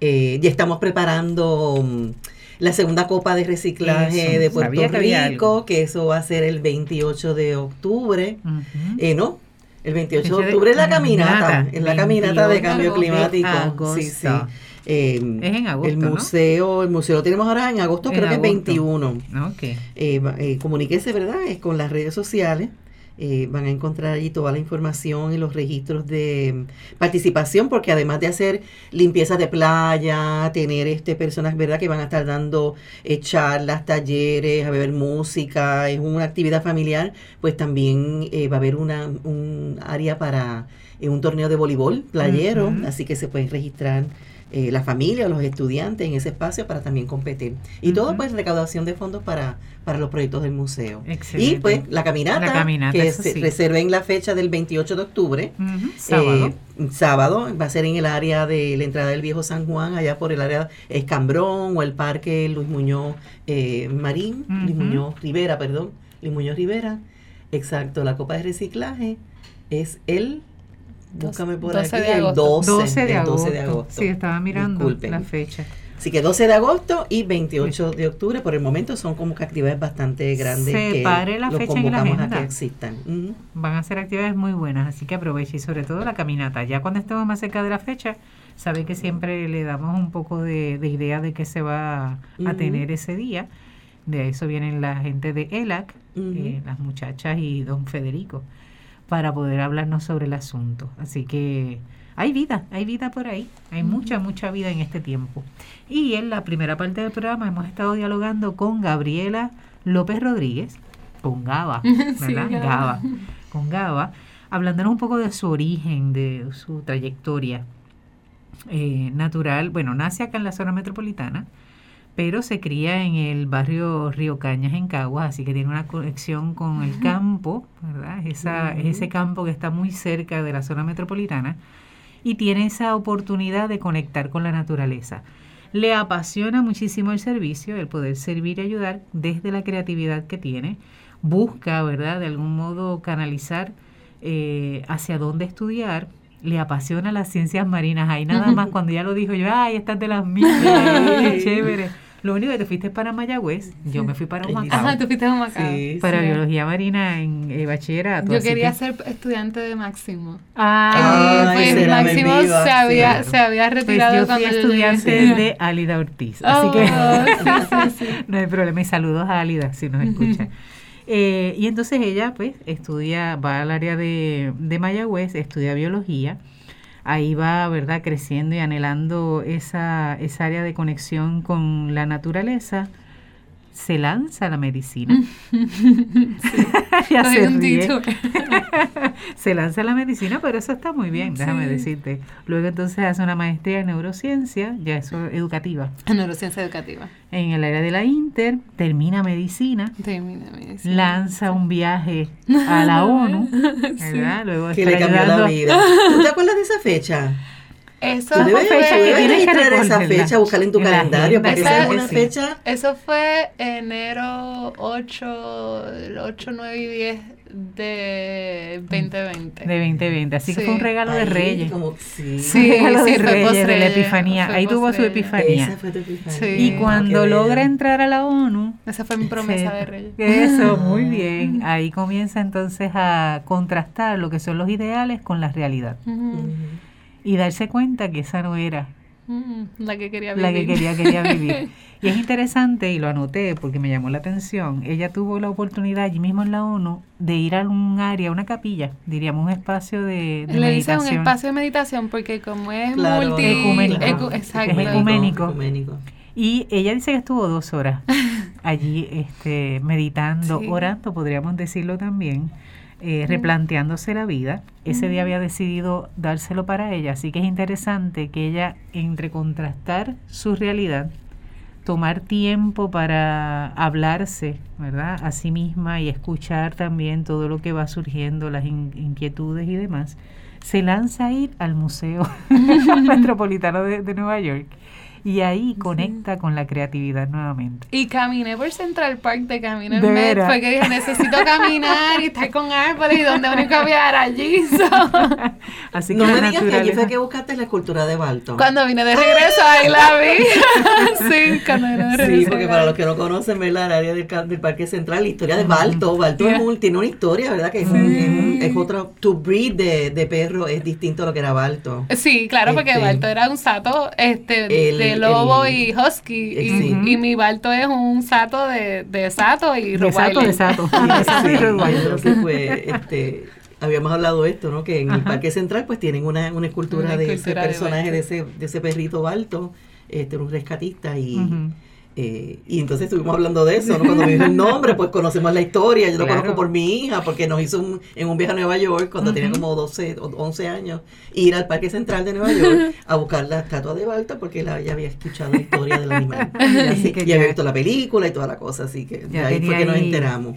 Eh, ya estamos preparando mm, la segunda copa de reciclaje Eso, de Puerto que. Rico, que eso va a ser el 28 de octubre. Eh, no, el 28 Ese de octubre es la caminata, es la caminata de 28 cambio climático. Sí, sí. Eh, Es en agosto, el ¿no? museo, el museo lo tenemos ahora en agosto, En creo que es agosto. 21. Ok. Eh, eh, comuníquese, ¿verdad? Es con las redes sociales. Eh, van a encontrar allí toda la información y los registros de mm, participación, porque además de hacer limpiezas de playa, tener este personas, ¿verdad? Que van a estar dando eh, charlas, talleres, a beber música, es una actividad familiar, pues también eh, va a haber una, un área para eh, un torneo de voleibol playero, así que se pueden registrar eh, la familia o los estudiantes en ese espacio para también competir. Y todo pues recaudación de fondos para, para los proyectos del museo. Excelente. Y pues la caminata, La caminata, que se sí. reserven la fecha del 28 de octubre. Sábado. Eh, sábado, va a ser en el área de la entrada del Viejo San Juan, allá por el área Escambrón o el Parque Luis Muñoz eh, Marín, Luis. Muñoz Rivera, perdón, Luis Muñoz Rivera. Exacto, la copa de reciclaje es el, búscame por 12 aquí, de el agosto. 12, 12 de el agosto. 12 de agosto. Sí, estaba mirando Disculpen. la fecha. Así que 12 de agosto y 28 de octubre, por el momento son como que actividades bastante grandes Separe que la los fecha en la convocamos a agenda. que existan. Van a ser actividades muy buenas, así que aproveche y sobre todo la caminata. Ya cuando estemos más cerca de la fecha, sabe que siempre le damos un poco de, de idea de qué se va a tener ese día. De eso vienen la gente de ELAC, eh, las muchachas y don Federico, para poder hablarnos sobre el asunto. Así que hay vida, hay vida por ahí, hay mucha, mucha vida en este tiempo. Y en la primera parte del programa hemos estado dialogando con Gabriela López Rodríguez, con Gaba, ¿verdad? Gaba. Gaba, con Gaba, hablándonos un poco de su origen, de su trayectoria eh, natural. Bueno, nace acá en la zona metropolitana, pero se cría en el barrio Río Cañas en Caguas, así que tiene una conexión con el campo, ¿verdad? Esa. Ese campo que está muy cerca de la zona metropolitana y tiene esa oportunidad de conectar con la naturaleza. Le apasiona muchísimo el servicio, el poder servir y ayudar desde la creatividad que tiene. Busca, ¿verdad?, de algún modo canalizar eh, hacia dónde estudiar. Le apasiona las ciencias marinas. Ahí nada más cuando ya lo dijo yo, ay, estás de las mías, qué chévere. Lo único que te fuiste para Mayagüez, yo me fui para Humacao, Ajá, tú fuiste a Humacao. Sí, para sí. biología marina en eh, bachillerato. Yo quería que- ser estudiante de Máximo. Ah, Eh, pues Máximo se había, claro. se había Pues retirado yo fui cuando yo estudiante llegué. de Álida Ortiz, así Oh, que sí, sí, sí. no hay problema. Y saludos a Álida si nos escucha. Eh, y entonces ella, pues, estudia, va al área de, de Mayagüez, estudia biología. Ahí va, ¿verdad?, creciendo y anhelando esa, esa área de conexión con la naturaleza. Se lanza a la medicina. Ya se ríe. se lanza a la medicina, pero eso está muy bien, déjame Sí. decirte. Luego entonces hace una maestría en neurociencia, ya eso educativa, Neurociencia educativa. en el área de la Inter, termina medicina, Termina medicina. lanza un viaje a la ONU, ¿verdad? Luego Que le cambió la vida. ¿Tú te acuerdas de esa fecha? Eso Tú debes, fecha tú que tienes que registrar esa fecha, buscarla en tu la calendario, porque esa es que una sí. fecha Eso fue enero 8, 8, 9 y 10 de 2020. de 2020, así que Sí. fue un regalo de Ahí, Reyes. como- sí. Sí, un regalo sí, de fue Reyes, de la Epifanía. fue Ahí tuvo su epifanía. Esa fue tu epifanía. Sí. Y cuando Qué logra bien. entrar a la ONU, Esa fue mi promesa de Reyes. Eso, muy bien. Ahí comienza entonces a contrastar lo que son los ideales con la realidad Ujú, Ujú. Y darse cuenta que esa no era ujú, La que quería vivir. la que quería, quería vivir. Y es interesante, y lo anoté porque me llamó la atención, ella tuvo la oportunidad allí mismo en la ONU de ir a un área, una capilla, diríamos un espacio de, de Le dice un espacio de meditación porque como es Claro, multi... Ecuménico. ecu- exacto. Es ecuménico. Ecuménico. Y ella dice que estuvo dos horas allí este, meditando, Sí. orando, podríamos decirlo también, eh, replanteándose la vida. Ese día había decidido dárselo para ella, así que es interesante que ella, entre contrastar su realidad, tomar tiempo para hablarse, ¿verdad? A sí misma y escuchar también todo lo que va surgiendo, las inquietudes y demás, se lanza a ir al Museo Metropolitano de Nueva York y ahí conecta con la creatividad nuevamente. Y caminé por Central Park de camino en Met porque dije, necesito caminar y estar con árboles y donde único había allí. Así que no me digas que allí fue que buscaste la escultura de Balto. Cuando vine de regreso, ahí la vi. sí, cuando vine de regreso. Sí, porque para los que no conocen, ¿verdad? El área del, del Parque Central, la historia de Balto. Balto tiene una historia, ¿verdad? Que es, un, es, otro, to breed de, de, perro es distinto a lo que era Balto. Sí, claro, porque este, Balto era un sato este, de lobo y husky. Y, mi balto es un sato de, de sato y de sato de sato. este, habíamos hablado de esto, ¿no? Que en el Parque Central pues tienen una, una escultura de ese personaje, de, ese, de ese perrito balto, este, un rescatista y... Eh, y entonces estuvimos hablando de eso, ¿no? Cuando me dijo el nombre, pues conocemos la historia, yo lo conozco por mi hija, porque nos hizo en un viaje a Nueva York cuando tenía como 12 o 11 años, ir al Parque Central de Nueva York a buscar la estatua de Balta porque ella había escuchado la historia del animal. así que y había visto la película y toda la cosa, así que de ahí fue que nos enteramos.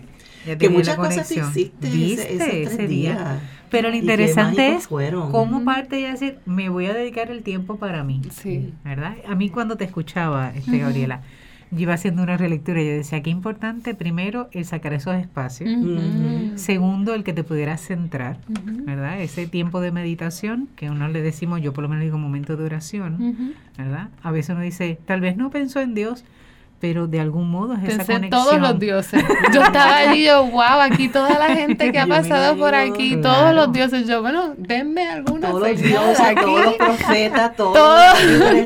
Que muchas cosas existen ese, ese, día. Pero lo interesante es cómo parte de decir, me voy a dedicar el tiempo para mí. Sí. ¿Verdad? A mí cuando te escuchaba, este, Gabriela, yo iba haciendo una relectura y yo decía, qué importante, primero, el sacar esos espacios. Segundo, el que te pudieras centrar, ¿verdad? Ese tiempo de meditación, que uno le decimos, yo por lo menos digo momento de oración, ¿verdad? A veces uno dice, tal vez no pensó en Dios, pero de algún modo es esa conexión. todos los dioses. Yo estaba allí yo, wow, aquí toda la gente que ha pasado por aquí, todos los dioses. Yo, bueno, denme algunos todos los dioses, aquí. todos los profetas, todos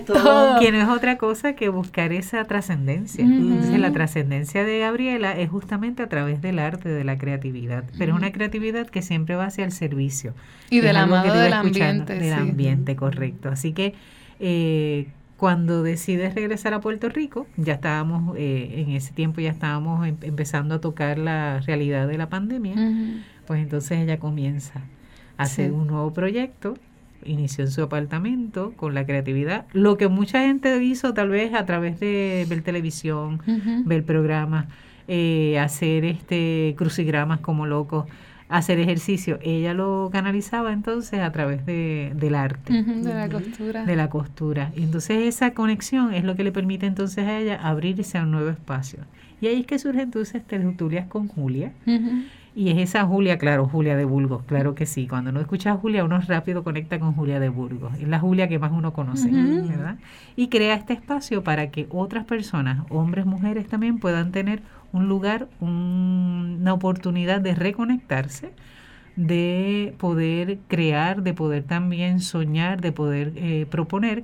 todo, todo. Que no es otra cosa que buscar esa trascendencia. Entonces, la trascendencia de Gabriela es justamente a través del arte, de la creatividad. Pero es una creatividad que siempre va hacia el servicio. Y de la mano del ambiente. Del ambiente, correcto. Así que... Eh, cuando decides regresar a Puerto Rico, ya estábamos, eh, en ese tiempo ya estábamos em, empezando a tocar la realidad de la pandemia, pues entonces ella comienza a hacer un nuevo proyecto, inició en su apartamento con la creatividad, lo que mucha gente hizo tal vez a través de ver televisión, ver programas, eh, hacer este crucigramas como locos hacer ejercicio. Ella lo canalizaba entonces a través de, del arte. de la costura. De la costura. Y entonces esa conexión es lo que le permite entonces a ella abrirse a un nuevo espacio. Y ahí es que surge entonces tertulias con Julia. Y es esa Julia, claro, Julia de Burgos, claro que sí. Cuando uno escucha a Julia, uno rápido conecta con Julia de Burgos. Es la Julia que más uno conoce, ¿verdad? Y crea este espacio para que otras personas, hombres, mujeres también, puedan tener un lugar, una oportunidad de reconectarse, de poder crear, de poder también soñar, de poder eh, proponer,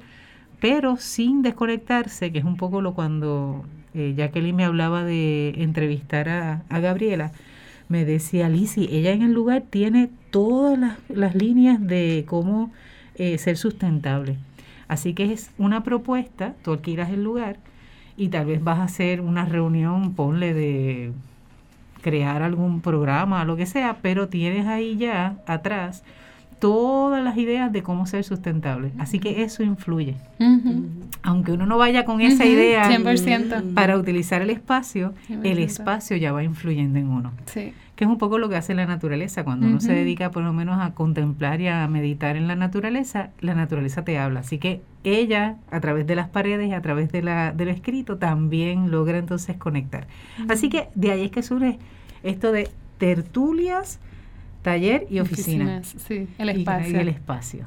pero sin desconectarse, que es un poco lo cuando eh, Jacqueline me hablaba de entrevistar a, Gabriela, me decía, Lisi, ella en el lugar tiene todas las, líneas de cómo eh, ser sustentable. Así que es una propuesta, tú alquilas el lugar, y tal vez vas a hacer una reunión, ponle de crear algún programa, lo que sea, pero tienes ahí ya atrás todas las ideas de cómo ser sustentable. Así que eso influye. Aunque uno no vaya con esa idea 100%. para utilizar el espacio, el espacio ya va influyendo en uno. Sí que es un poco lo que hace la naturaleza. Cuando uno se dedica por lo menos a contemplar y a meditar en la naturaleza, la naturaleza te habla. Así que ella, a través de las paredes y a través de, la, de lo escrito, también logra entonces conectar. Así que de ahí es que surge esto de tertulias, taller y oficina. sí, el espacio. Y el espacio.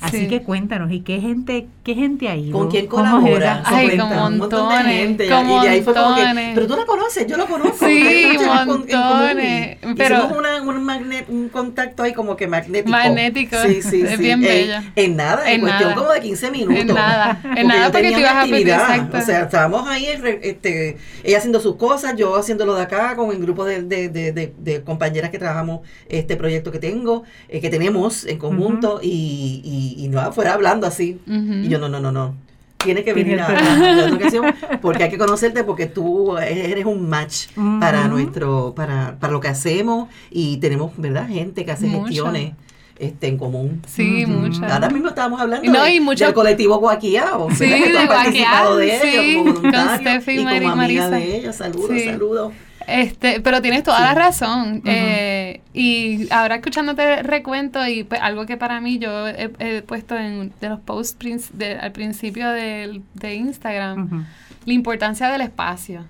Así que cuéntanos, ¿y qué gente, qué gente ha ido? ¿Con quién colabora? Ay, con montones, gente. Con y, ahí fue como que, pero tú la conoces, yo lo conozco. Sí, montones. pero Hicimos una, un, magnet, un contacto ahí como que magnético. Magnético. Sí, sí, es bien bella. En nada, en, cuestión como de 15 minutos. En nada, en nada porque te ibas a pedir, exacto. O sea, estábamos ahí, este, ella haciendo sus cosas, yo haciéndolo de acá, con el grupo de, de, de, de, compañeras que trabajamos este proyecto que tengo, eh, que tenemos en conjunto, y, y y, no fuera hablando así. Y yo, no, no, no, no. Tiene que venir a, la educación porque hay que conocerte porque tú eres un match para nuestro, para, para lo que hacemos y tenemos, ¿verdad? Gente que hace gestiones este, en común. Sí, muchas. Ahora mismo estábamos hablando No, de- mucho- del colectivo Guaquiao. Sí, de Guaquiao, de ellos sí, como con Steffi y y Marisa. de ellos. Saludos, Sí. saludos. Este, pero tienes toda Sí. la razón. Eh, y ahora escuchándote recuento y pues, algo que para mí yo he, he puesto en de los posts de- al principio del- de Instagram, la importancia del espacio.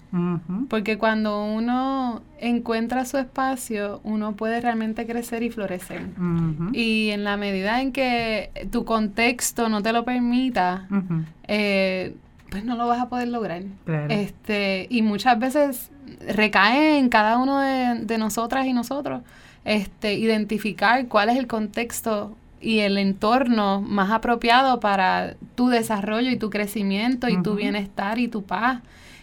Porque cuando uno encuentra su espacio, uno puede realmente crecer y florecer. Y en la medida en que tu contexto no te lo permita, eh, pues no lo vas a poder lograr. Claro. Este, y muchas veces recae en cada uno de, de nosotras y nosotros este, identificar cuál es el contexto y el entorno más apropiado para tu desarrollo y tu crecimiento y tu bienestar y tu paz.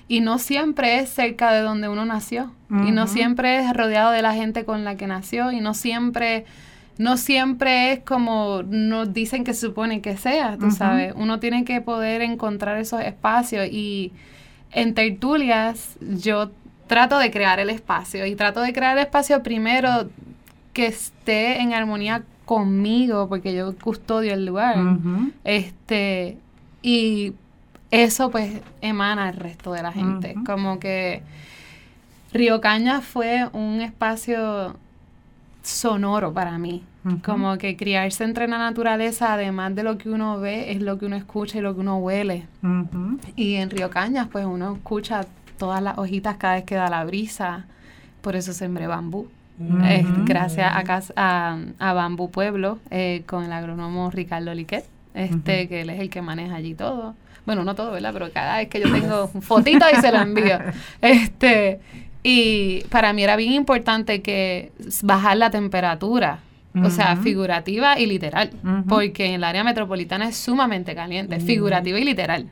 Y no siempre es cerca de donde uno nació. Y no siempre es rodeado de la gente con la que nació. Y no siempre, no siempre es como nos dicen que se supone que sea, tú sabes. Uno tiene que poder encontrar esos espacios. Y en tertulias yo trato de crear el espacio. Y trato de crear el espacio primero que esté en armonía conmigo, porque yo custodio el lugar. Este, y eso pues emana al resto de la gente. Como que Río Caña fue un espacio sonoro para mí. Como que criarse entre la naturaleza, además de lo que uno ve, es lo que uno escucha y lo que uno huele. Y en Río Cañas, pues uno escucha todas las hojitas cada vez que da la brisa. Por eso sembré bambú. Eh, gracias a, Cas- a, a Bambú Pueblo eh, con el agrónomo Ricardo Liquet, este, que él es el que maneja allí todo. Bueno, no todo, ¿verdad? Pero cada vez que yo tengo un fotito y se lo envío. Este, y para mí era bien importante que bajar la temperatura. O sea, figurativa y literal. Porque en el área metropolitana es sumamente caliente, figurativa y literal.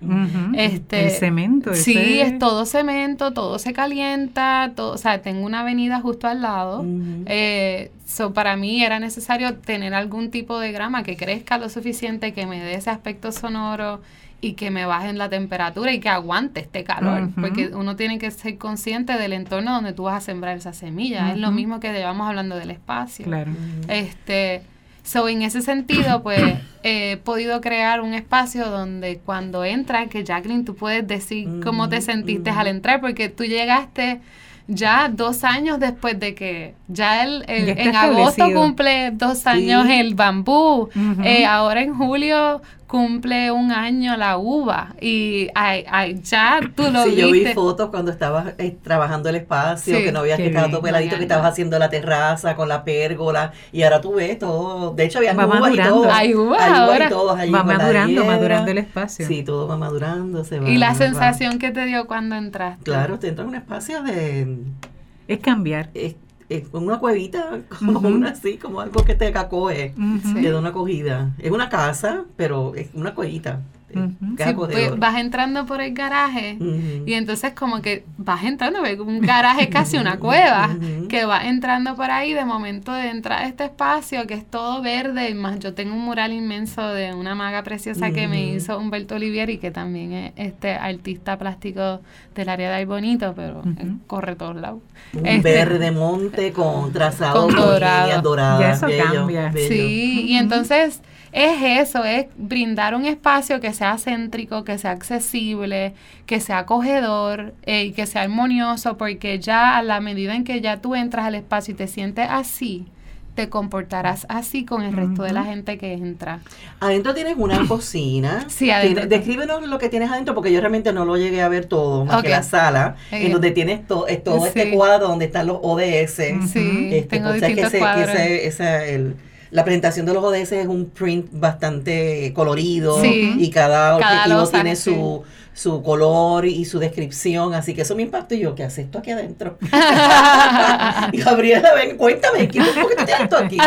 Este, el cemento. Sí, es todo cemento, todo se calienta, todo, o sea, tengo una avenida justo al lado. Eh, so, para mí era necesario tener algún tipo de grama que crezca lo suficiente, que me dé ese aspecto sonoro y que me bajen la temperatura y que aguante este calor, porque uno tiene que ser consciente del entorno donde tú vas a sembrar esa semilla. Es lo mismo que llevamos hablando del espacio. Claro. Este, so en ese sentido, pues he podido crear un espacio donde cuando entras, que Jacqueline, tú puedes decir cómo te sentiste al entrar, porque tú llegaste ya dos años después de que ya el, el- Ya está en agosto cumple dos años Sí. el bambú, eh, ahora en julio cumple un año la uva y ay, ay, ya tú lo Sí, yo vi fotos cuando estabas eh, trabajando el espacio, Sí, que no habías que estaba bien. todo peladito, que estabas haciendo la terraza con la pérgola, y ahora tú ves todo. De hecho, había Va uvas y madurando. todo. Hay uvas Hay ahora. y todo allí Va madurando, madurando el espacio. Sí, todo va madurando. Se va, y la va- sensación que te dio cuando entraste. Claro, te entra en un espacio de. Es cambiar. Es, es una cuevita, como una así, como algo que te acoge, Ujú. te da una acogida. Es una casa, pero es una cuevita. Sí, pues, vas entrando por el garaje y entonces como que vas entrando, un garaje es casi una cueva, que vas entrando por ahí, de momento de entrar a este espacio que es todo verde, y más yo tengo un mural inmenso de una maga preciosa que me hizo Humberto Olivieri, que también es este artista plástico del área de Ay Bonito, pero él corre todos lados. Un Este- verde monte con trazado Con con, dorado. Ya eso bello, cambia. bello. Sí, y entonces es eso, es brindar un espacio que sea céntrico, que sea accesible, que sea acogedor eh, y que sea armonioso, porque ya a la medida en que ya tú entras al espacio y te sientes así, te comportarás así con el resto de la gente que entra. Adentro tienes una cocina. Sí, adentro. Tiene- descríbenos lo que tienes adentro, porque yo realmente no lo llegué a ver todo, más que la sala, en donde tienes to- es todo este cuadro donde están los ODS. Sí, Este, tengo sea, que distintos ese- que cuadros. ese- esa- el- la presentación de los ODS es un print bastante colorido Sí. y cada Cada objetivo tiene su, su color y su descripción, así que eso me impactó y yo, ¿qué hace esto aquí adentro? y Gabriela, ven, cuéntame, ¿qué, ¿por qué tú tienes esto aquí?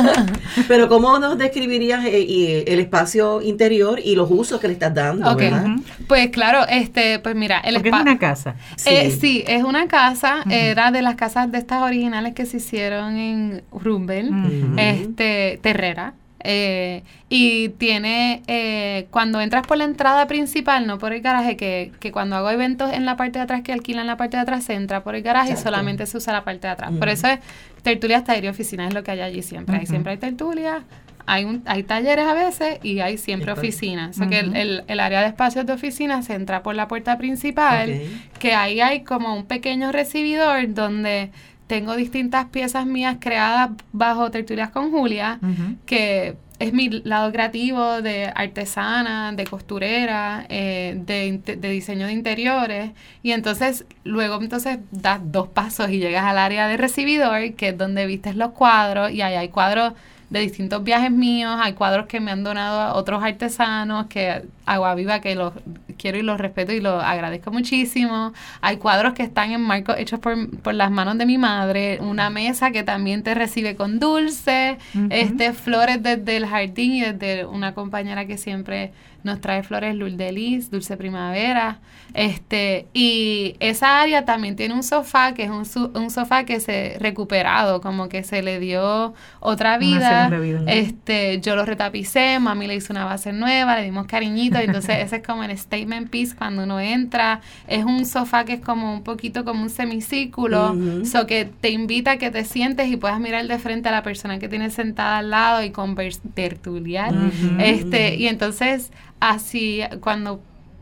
Pero ¿cómo nos describirías eh, y, el espacio interior y los usos que le estás dando, verdad? Pues claro, este, pues mira, el Porque es espacio... una casa. Sí. Eh, sí, es una casa, era de las casas de estas originales que se hicieron en Rumbel, este, Terrera, Eh, y tiene, eh, cuando entras por la entrada principal, no por el garaje, que, que cuando hago eventos en la parte de atrás que alquilan la parte de atrás, se entra por el garaje y solamente se usa la parte de atrás. Por eso es tertulias, taller y oficina, es lo que hay allí siempre. Hay siempre hay tertulias, hay, un, hay talleres a veces y hay siempre oficinas. O sea que el, el, área de espacios de oficina se entra por la puerta principal, que ahí hay como un pequeño recibidor donde tengo distintas piezas mías creadas bajo Tertulias con Julia, que es mi lado creativo de artesana, de costurera, eh, de, de, diseño de interiores. Y entonces, luego entonces das dos pasos y llegas al área de recibidor, que es donde vistes los cuadros, y ahí hay cuadros de distintos viajes míos, hay cuadros que me han donado a otros artesanos, que Agua Viva, que los quiero y los respeto y los agradezco muchísimo. Hay cuadros que están en marcos hechos por, por las manos de mi madre, una mesa que también te recibe con dulce, este flores desde el jardín y desde una compañera que siempre nos trae flores Lourdes Dulce Primavera, este, y esa área también tiene un sofá, que es un, un sofá que se recuperado, como que se le dio otra vida, este, yo lo retapicé, mami le hizo una base nueva, le dimos cariñito, entonces ese es como el statement piece cuando uno entra, es un sofá que es como un poquito como un semicírculo, so que te invita a que te sientes y puedas mirar de frente a la persona que tienes sentada al lado y conversar, tertuliar, este, y entonces así cuando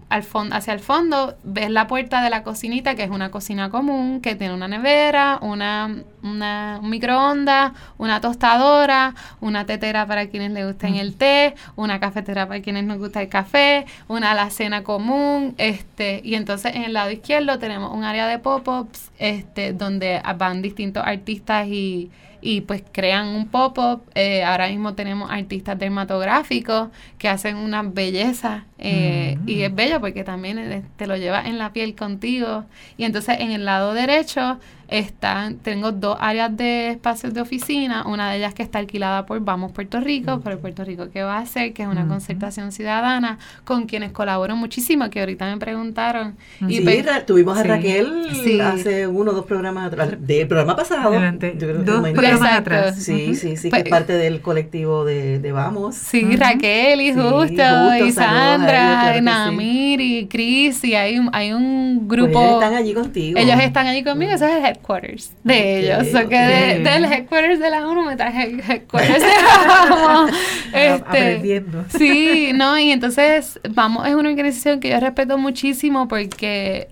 al fondo, hacia el fondo ves la puerta de la cocinita, que es una cocina común, que tiene una nevera, una, una un microondas, una tostadora, una tetera para quienes les gusten el té, una cafetera para quienes nos gusta el café, una alacena común, este, y entonces en el lado izquierdo tenemos un área de pop-ups, este, donde van distintos artistas y y pues crean un pop-up. Eh, ahora mismo tenemos artistas dermatográficos que hacen una belleza eh, y es bello porque también te lo llevas en la piel contigo. Y entonces en el lado derecho están, tengo dos áreas de espacios de oficina, una de ellas que está alquilada por Vamos Puerto Rico, por el Puerto Rico que va a hacer, que es una concertación ciudadana, con quienes colaboro muchísimo, que ahorita me preguntaron. Y pues, tuvimos a Raquel hace uno o dos programas atrás, del programa pasado. dos programas atrás. Sí, sí, sí, que es pues, parte del colectivo de, de Vamos. Sí, Raquel y Justo, y Sandra, y Namir y Cris, y hay, hay un grupo. Pues ellos están allí contigo. Ellos están allí conmigo, eso es headquarters de ellos. O que de, del headquarters de la ONU me traje el headquarters de la este, Aprendiendo. Sí, no, y entonces vamos, es una organización que yo respeto muchísimo porque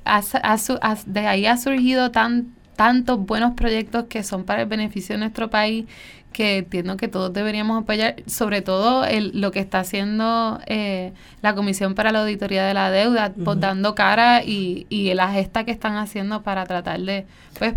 de ahí ha surgido tan, tantos buenos proyectos que son para el beneficio de nuestro país que entiendo que todos deberíamos apoyar, sobre todo el, lo que está haciendo eh, la Comisión para la Auditoría de la Deuda, pues, dando cara y, y la gesta que están haciendo para tratar de, pues,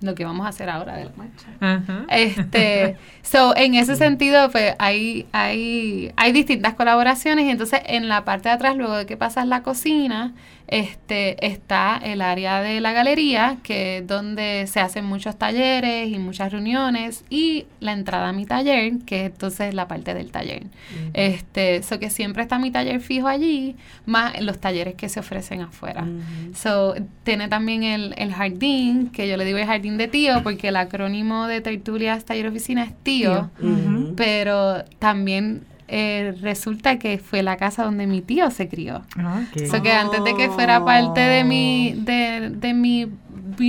lo que vamos a hacer ahora de la marcha. Este, so, en ese sentido, pues hay, hay, hay distintas colaboraciones y entonces en la parte de atrás, luego de que pasas la cocina, este, está el área de la galería, que es donde se hacen muchos talleres y muchas reuniones, y la entrada a mi taller, que es entonces la parte del taller. Este, eso que siempre está mi taller fijo allí, más los talleres que se ofrecen afuera. So, tiene también el, el, jardín, que yo le digo el jardín de tío, porque el acrónimo de tertulias taller oficina es tío, pero también eh, resulta que fue la casa donde mi tío se crió. Eso que antes de que fuera parte de mi, de, de mi,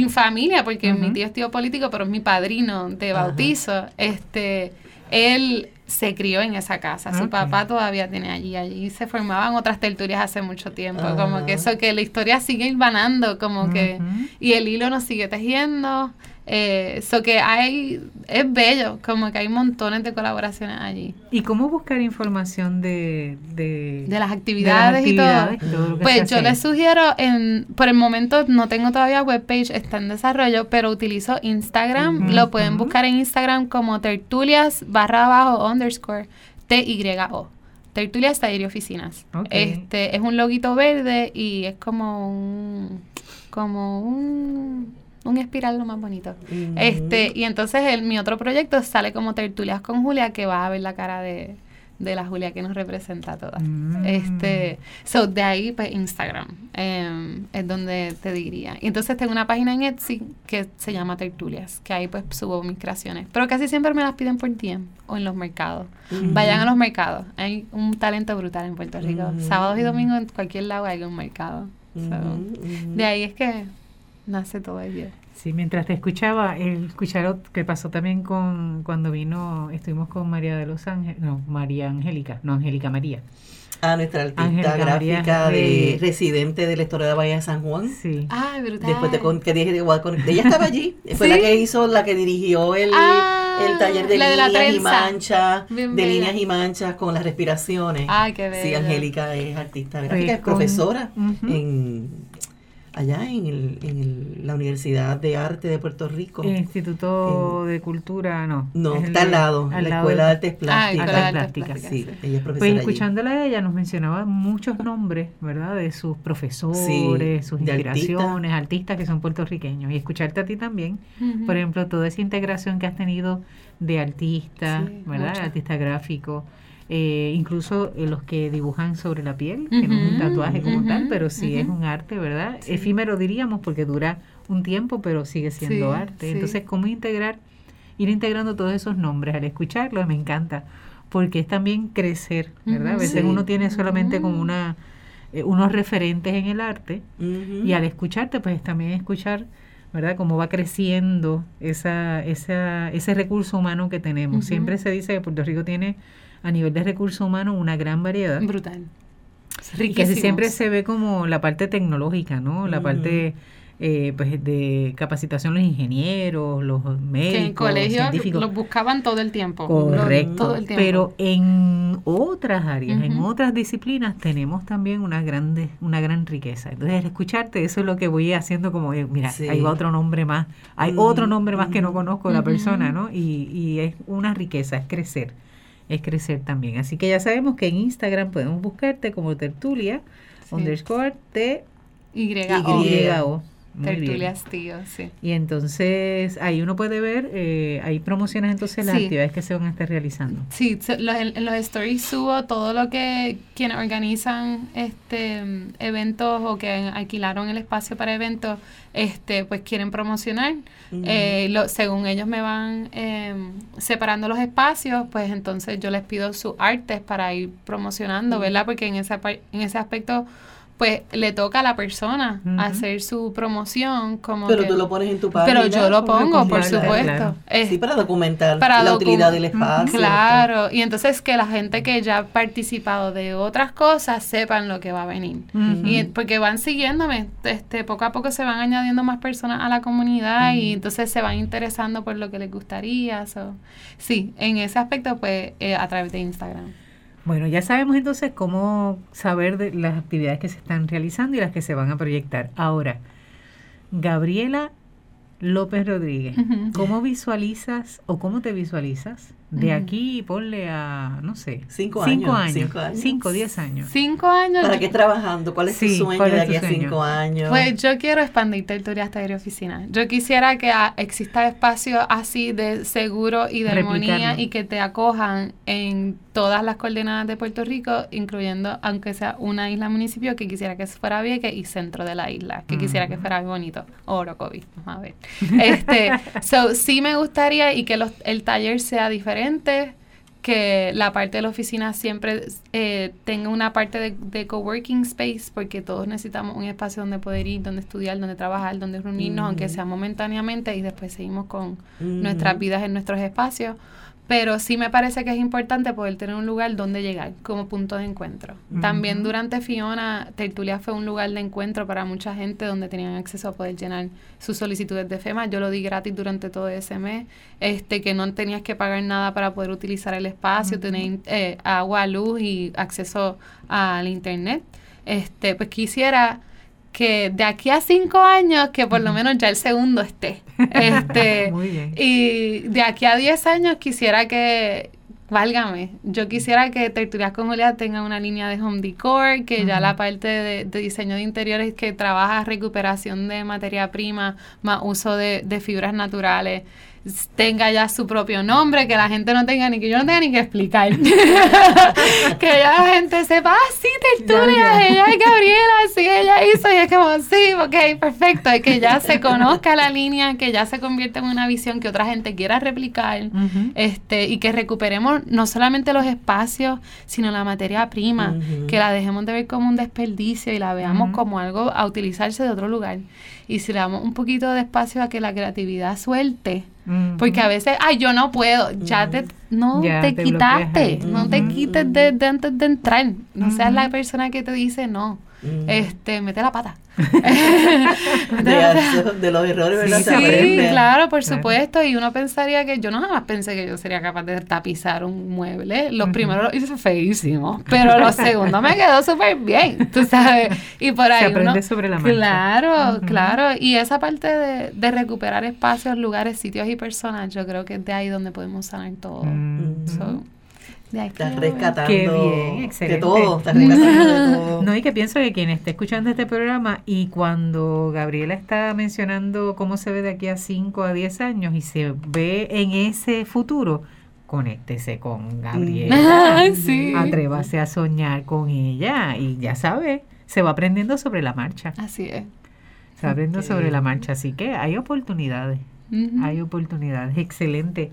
familia, porque mi tío es tío político, pero es mi padrino de bautizo, este, él se crió en esa casa. Su papá todavía tiene allí. Allí se formaban otras tertulias hace mucho tiempo. Como que eso, que la historia sigue hilvanando, como que... Y el hilo nos sigue tejiendo. Eso eh, que hay, es bello, como que hay montones de colaboraciones allí. ¿Y cómo buscar información de, de, las actividades, y todo? pues yo les sugiero, en, por el momento no tengo todavía webpage, está en desarrollo, pero utilizo Instagram, lo pueden buscar en Instagram como tertulias barra abajo underscore T-Y-O. Tertulias Taller y Oficinas. Este es un loguito verde y es como un como un un espiral lo más bonito. Este, y entonces el, mi otro proyecto sale como tertulias con Julia, que vas a ver la cara de, de la Julia que nos representa a todas. Mm. Este, so de ahí pues Instagram em, es donde te diría. Y entonces tengo una página en Etsy que se llama Tertulias, que ahí pues subo mis creaciones, pero casi siempre me las piden por DM o en los mercados. Ujú. Vayan a los mercados, hay un talento brutal en Puerto Rico. Sábados y domingos en cualquier lado hay un mercado. So. De ahí es que nace todo ello. Sí, mientras te escuchaba, el escuchar ot- que pasó también con cuando vino, estuvimos con María de los Ángeles, no, María Angélica, no, Angélica María. A nuestra artista gráfica de, de- residente de la historia de Bahía de San Juan. Sí. Ay, brutal. Después te con, que dije, igual con- ella estaba allí, fue ¿Sí? la que hizo, la que dirigió el, Ah, el taller de la de la líneas y manchas, Bien de bella. líneas y manchas con las respiraciones. Ay, qué bello. Sí, Angélica es artista gráfica, es con- profesora en allá en, el, en el- la Universidad de Arte de Puerto Rico. Instituto de Cultura, no. no, es el está al lado, al la lado Escuela de Artes Ah, Plásticas. Artes Sí, ella es profesora Pues allí. escuchándola a ella nos mencionaba muchos nombres, ¿verdad? De sus profesores, sus inspiraciones, artistas. que son puertorriqueños. Y escucharte a ti también, por ejemplo, toda esa integración que has tenido de artistas, Sí, ¿verdad? mucho. Artista gráfico, eh, incluso eh, los que dibujan sobre la piel, que no es un tatuaje como tal, pero sí es un arte, ¿verdad? Sí. Efímero diríamos porque dura un tiempo, pero sigue siendo Sí, arte. sí. Entonces, ¿cómo integrar, ir integrando todos esos nombres? Al escucharlos me encanta, porque es también crecer, ¿verdad? A veces uno tiene solamente como una eh, unos referentes en el arte y al escucharte, pues también escuchar, ¿verdad? Cómo va creciendo esa, esa, ese recurso humano que tenemos. Siempre se dice que Puerto Rico tiene a nivel de recurso humano una gran variedad. Brutal. Y que siempre se ve como la parte tecnológica, ¿no? La parte eh, pues de capacitación los ingenieros, los médicos, que en colegio científicos. los buscaban todo el tiempo. Correcto, Lo- todo el tiempo. pero en otras áreas, en otras disciplinas tenemos también una grande, una gran riqueza. Entonces, al escucharte, eso es lo que voy haciendo como, eh, mira, Sí. ahí va otro nombre más, hay otro nombre más que no ujú. conozco de la Ujú. persona, ¿no? Y, y es una riqueza, es crecer, es crecer también. Así que ya sabemos que en Instagram podemos buscarte como tertulia, Sí. underscore T, Y, Y. Muy. Tertulias, tío, sí. Y entonces ahí uno puede ver, eh, hay promociones entonces las Sí. actividades que se van a estar realizando. Sí, so- lo- en, en los stories subo todo lo que quienes organizan este eventos o que alquilaron el espacio para eventos, este pues quieren promocionar. Eh, lo- según ellos me van eh, separando los espacios, pues entonces yo les pido sus artes para ir promocionando. ¿verdad? Porque en ese, par- en ese aspecto pues le toca a la persona hacer su promoción como Pero que- tú lo pones en tu página. pero yo lo pongo, por supuesto. claro. Sí, para documentar para la docu- utilidad del espacio. Claro, y entonces que la gente que ya ha participado de otras cosas sepan lo que va a venir. Y porque van siguiéndome, este, poco a poco se van añadiendo más personas a la comunidad y entonces se van interesando por lo que les gustaría. so. Sí, en ese aspecto, pues eh, a través de Instagram. Bueno, ya sabemos entonces cómo saber de las actividades que se están realizando y las que se van a proyectar. Ahora, Gabriela López Rodríguez. ¿cómo visualizas o cómo te visualizas de Ujú. aquí ponle a, no sé, Cinco cinco años, años, cinco años. cinco, diez años? Cinco años. ¿Para qué trabajando? ¿Cuál es Sí, tu sueño ¿cuál de es aquí tu a sueño? cinco años? Pues yo quiero expandir territorios taller y oficina. Yo quisiera que ah, exista espacio así de seguro y de armonía y que te acojan en todas las coordenadas de Puerto Rico, incluyendo, aunque sea una isla municipio, que quisiera que fuera Vieques y centro de la isla, que quisiera que Ujú. fuera bonito. Orocovi, vamos a ver. Este, so, sí me gustaría y que los, el taller sea diferente, que la parte de la oficina siempre eh, tenga una parte de, de coworking space, porque todos necesitamos un espacio donde poder ir, donde estudiar, donde trabajar, donde reunirnos, aunque sea momentáneamente, y después seguimos con nuestras vidas en nuestros espacios. Pero sí me parece que es importante poder tener un lugar donde llegar como punto de encuentro. También durante Fiona, Tertulia fue un lugar de encuentro para mucha gente donde tenían acceso a poder llenar sus solicitudes de FEMA. Yo lo di gratis durante todo ese mes, este, que no tenías que pagar nada para poder utilizar el espacio, tener eh, agua, luz y acceso al internet. Este, pues quisiera que de aquí a cinco años, que por lo menos ya el segundo esté. Este, Muy bien. y de aquí a 10 años quisiera que, válgame, yo quisiera que Tertulias con Julia tenga una línea de home decor, que ya la parte de, de diseño de interiores que trabaja recuperación de materia prima, más uso de, de fibras naturales, tenga ya su propio nombre, que la gente no tenga ni que yo no tenga ni que explicar. que ya la gente sepa, ah, sí, tertulia, ella es Gabriela, sí, ella hizo, y es como, sí, ok, perfecto, y que ya se conozca la línea, que ya se convierta en una visión que otra gente quiera replicar, este, y que recuperemos no solamente los espacios, sino la materia prima, que la dejemos de ver como un desperdicio y la veamos como algo a utilizarse de otro lugar. Y si le damos un poquito de espacio a que la creatividad suelte, porque a veces, ay, yo no puedo, ya te, no te, quitaste, no te quites de, antes de entrar, no seas la persona que te dice no. Este, mete la pata. de, los errores, ¿verdad? Sí, claro, por supuesto. Y uno pensaría que yo no jamás pensé que yo sería capaz de tapizar un mueble. Los primeros lo hice feísimo, pero los segundos me quedó súper bien, tú sabes. Y por ahí. Se aprende sobre la marcha. Claro, claro. Y esa parte de, de, recuperar espacios, lugares, sitios y personas, yo creo que es de ahí donde podemos sanar todo. Estás rescatando Qué bien, excelente. de todo, estás rescatando de todo. No, y que pienso que quien esté escuchando este programa y cuando Gabriela está mencionando cómo se ve de aquí a 5 a 10 años y se ve en ese futuro, conéctese con Gabriela. sí. Atrévase a soñar con ella y ya sabe, se va aprendiendo sobre la marcha. Así es. Se va aprendiendo sobre la marcha, así que hay oportunidades. Hay oportunidades, excelente.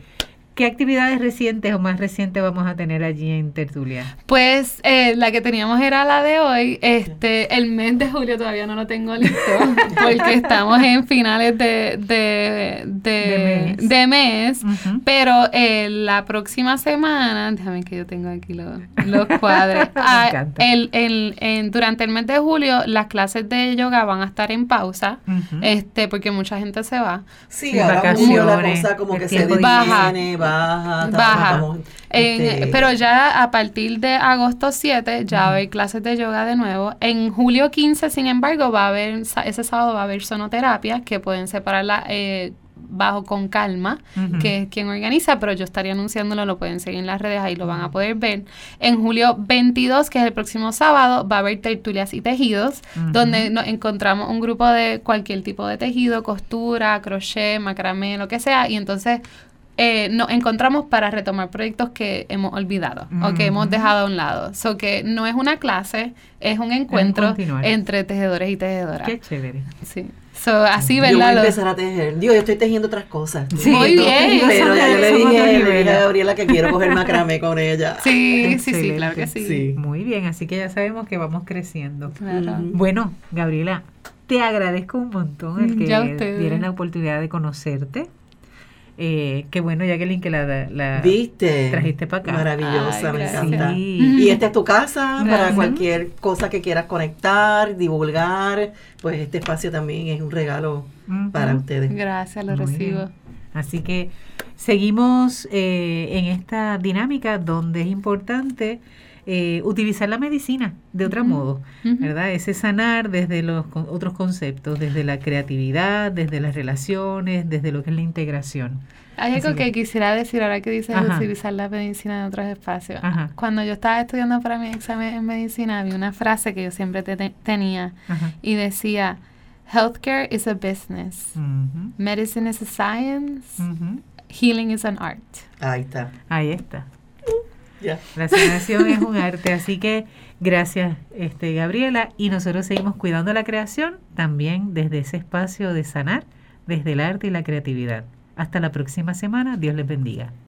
¿Qué actividades recientes o más recientes vamos a tener allí en Tertulia? Pues eh, la que teníamos era la de hoy. Este, el mes de julio todavía no lo tengo listo porque estamos en finales de, de, de, mes. Pero eh, la próxima semana, déjame que yo tengo aquí los, los cuadros. ah, el, el, durante el mes de julio las clases de yoga van a estar en pausa, este, porque mucha gente se va. Sí, ahora vacaciones, la cosa como que se baja baja. Baja. Este, pero ya a partir de agosto 7 ya va a haber clases de yoga de nuevo. En julio 15, sin embargo, va a haber, ese sábado va a haber sonoterapia que pueden separarla eh, bajo con calma, que es quien organiza, pero yo estaría anunciándolo, lo pueden seguir en las redes, ahí lo van a poder ver. En julio 22, que es el próximo sábado, va a haber tertulias y tejidos, donde nos encontramos un grupo de cualquier tipo de tejido, costura, crochet, macramé, lo que sea, y entonces eh, nos encontramos para retomar proyectos que hemos olvidado o que hemos dejado a un lado. So que no es una clase, es un encuentro entre tejedores y tejedoras. Qué chévere. Sí. So, así, ¿verdad? Yo voy a empezar a tejer. Digo, yo estoy tejiendo otras cosas. Sí, muy bien. Pero ya yo le dije, a Gabriela que quiero coger macramé con ella. Sí, sí, sí, claro que sí. Muy bien, así que ya sabemos que vamos creciendo. Bueno, Gabriela, te agradezco un montón el que dieran la oportunidad de conocerte eh, qué bueno, Jacqueline, que la, la ¿Viste? trajiste para acá. Maravillosa, me encanta. Y esta es tu casa para cualquier cosa que quieras conectar, divulgar. Pues este espacio también es un regalo para ustedes. Gracias, lo recibo. Así que seguimos eh, en esta dinámica donde es importante eh, utilizar la medicina de otro modo, ¿verdad? Ese sanar desde los otros conceptos, desde la creatividad, desde las relaciones, desde lo que es la integración. Hay algo que, quisiera decir ahora que dices utilizar la medicina en otros espacios. Cuando yo estaba estudiando para mi examen en medicina, había una frase que yo siempre tenía y decía, Healthcare is a business, medicine is a science, healing is an art. Ahí está. Ahí está. La sanación es un arte, así que gracias este Gabriela y nosotros seguimos cuidando la creación también desde ese espacio de sanar, desde el arte y la creatividad. Hasta la próxima semana, Dios les bendiga.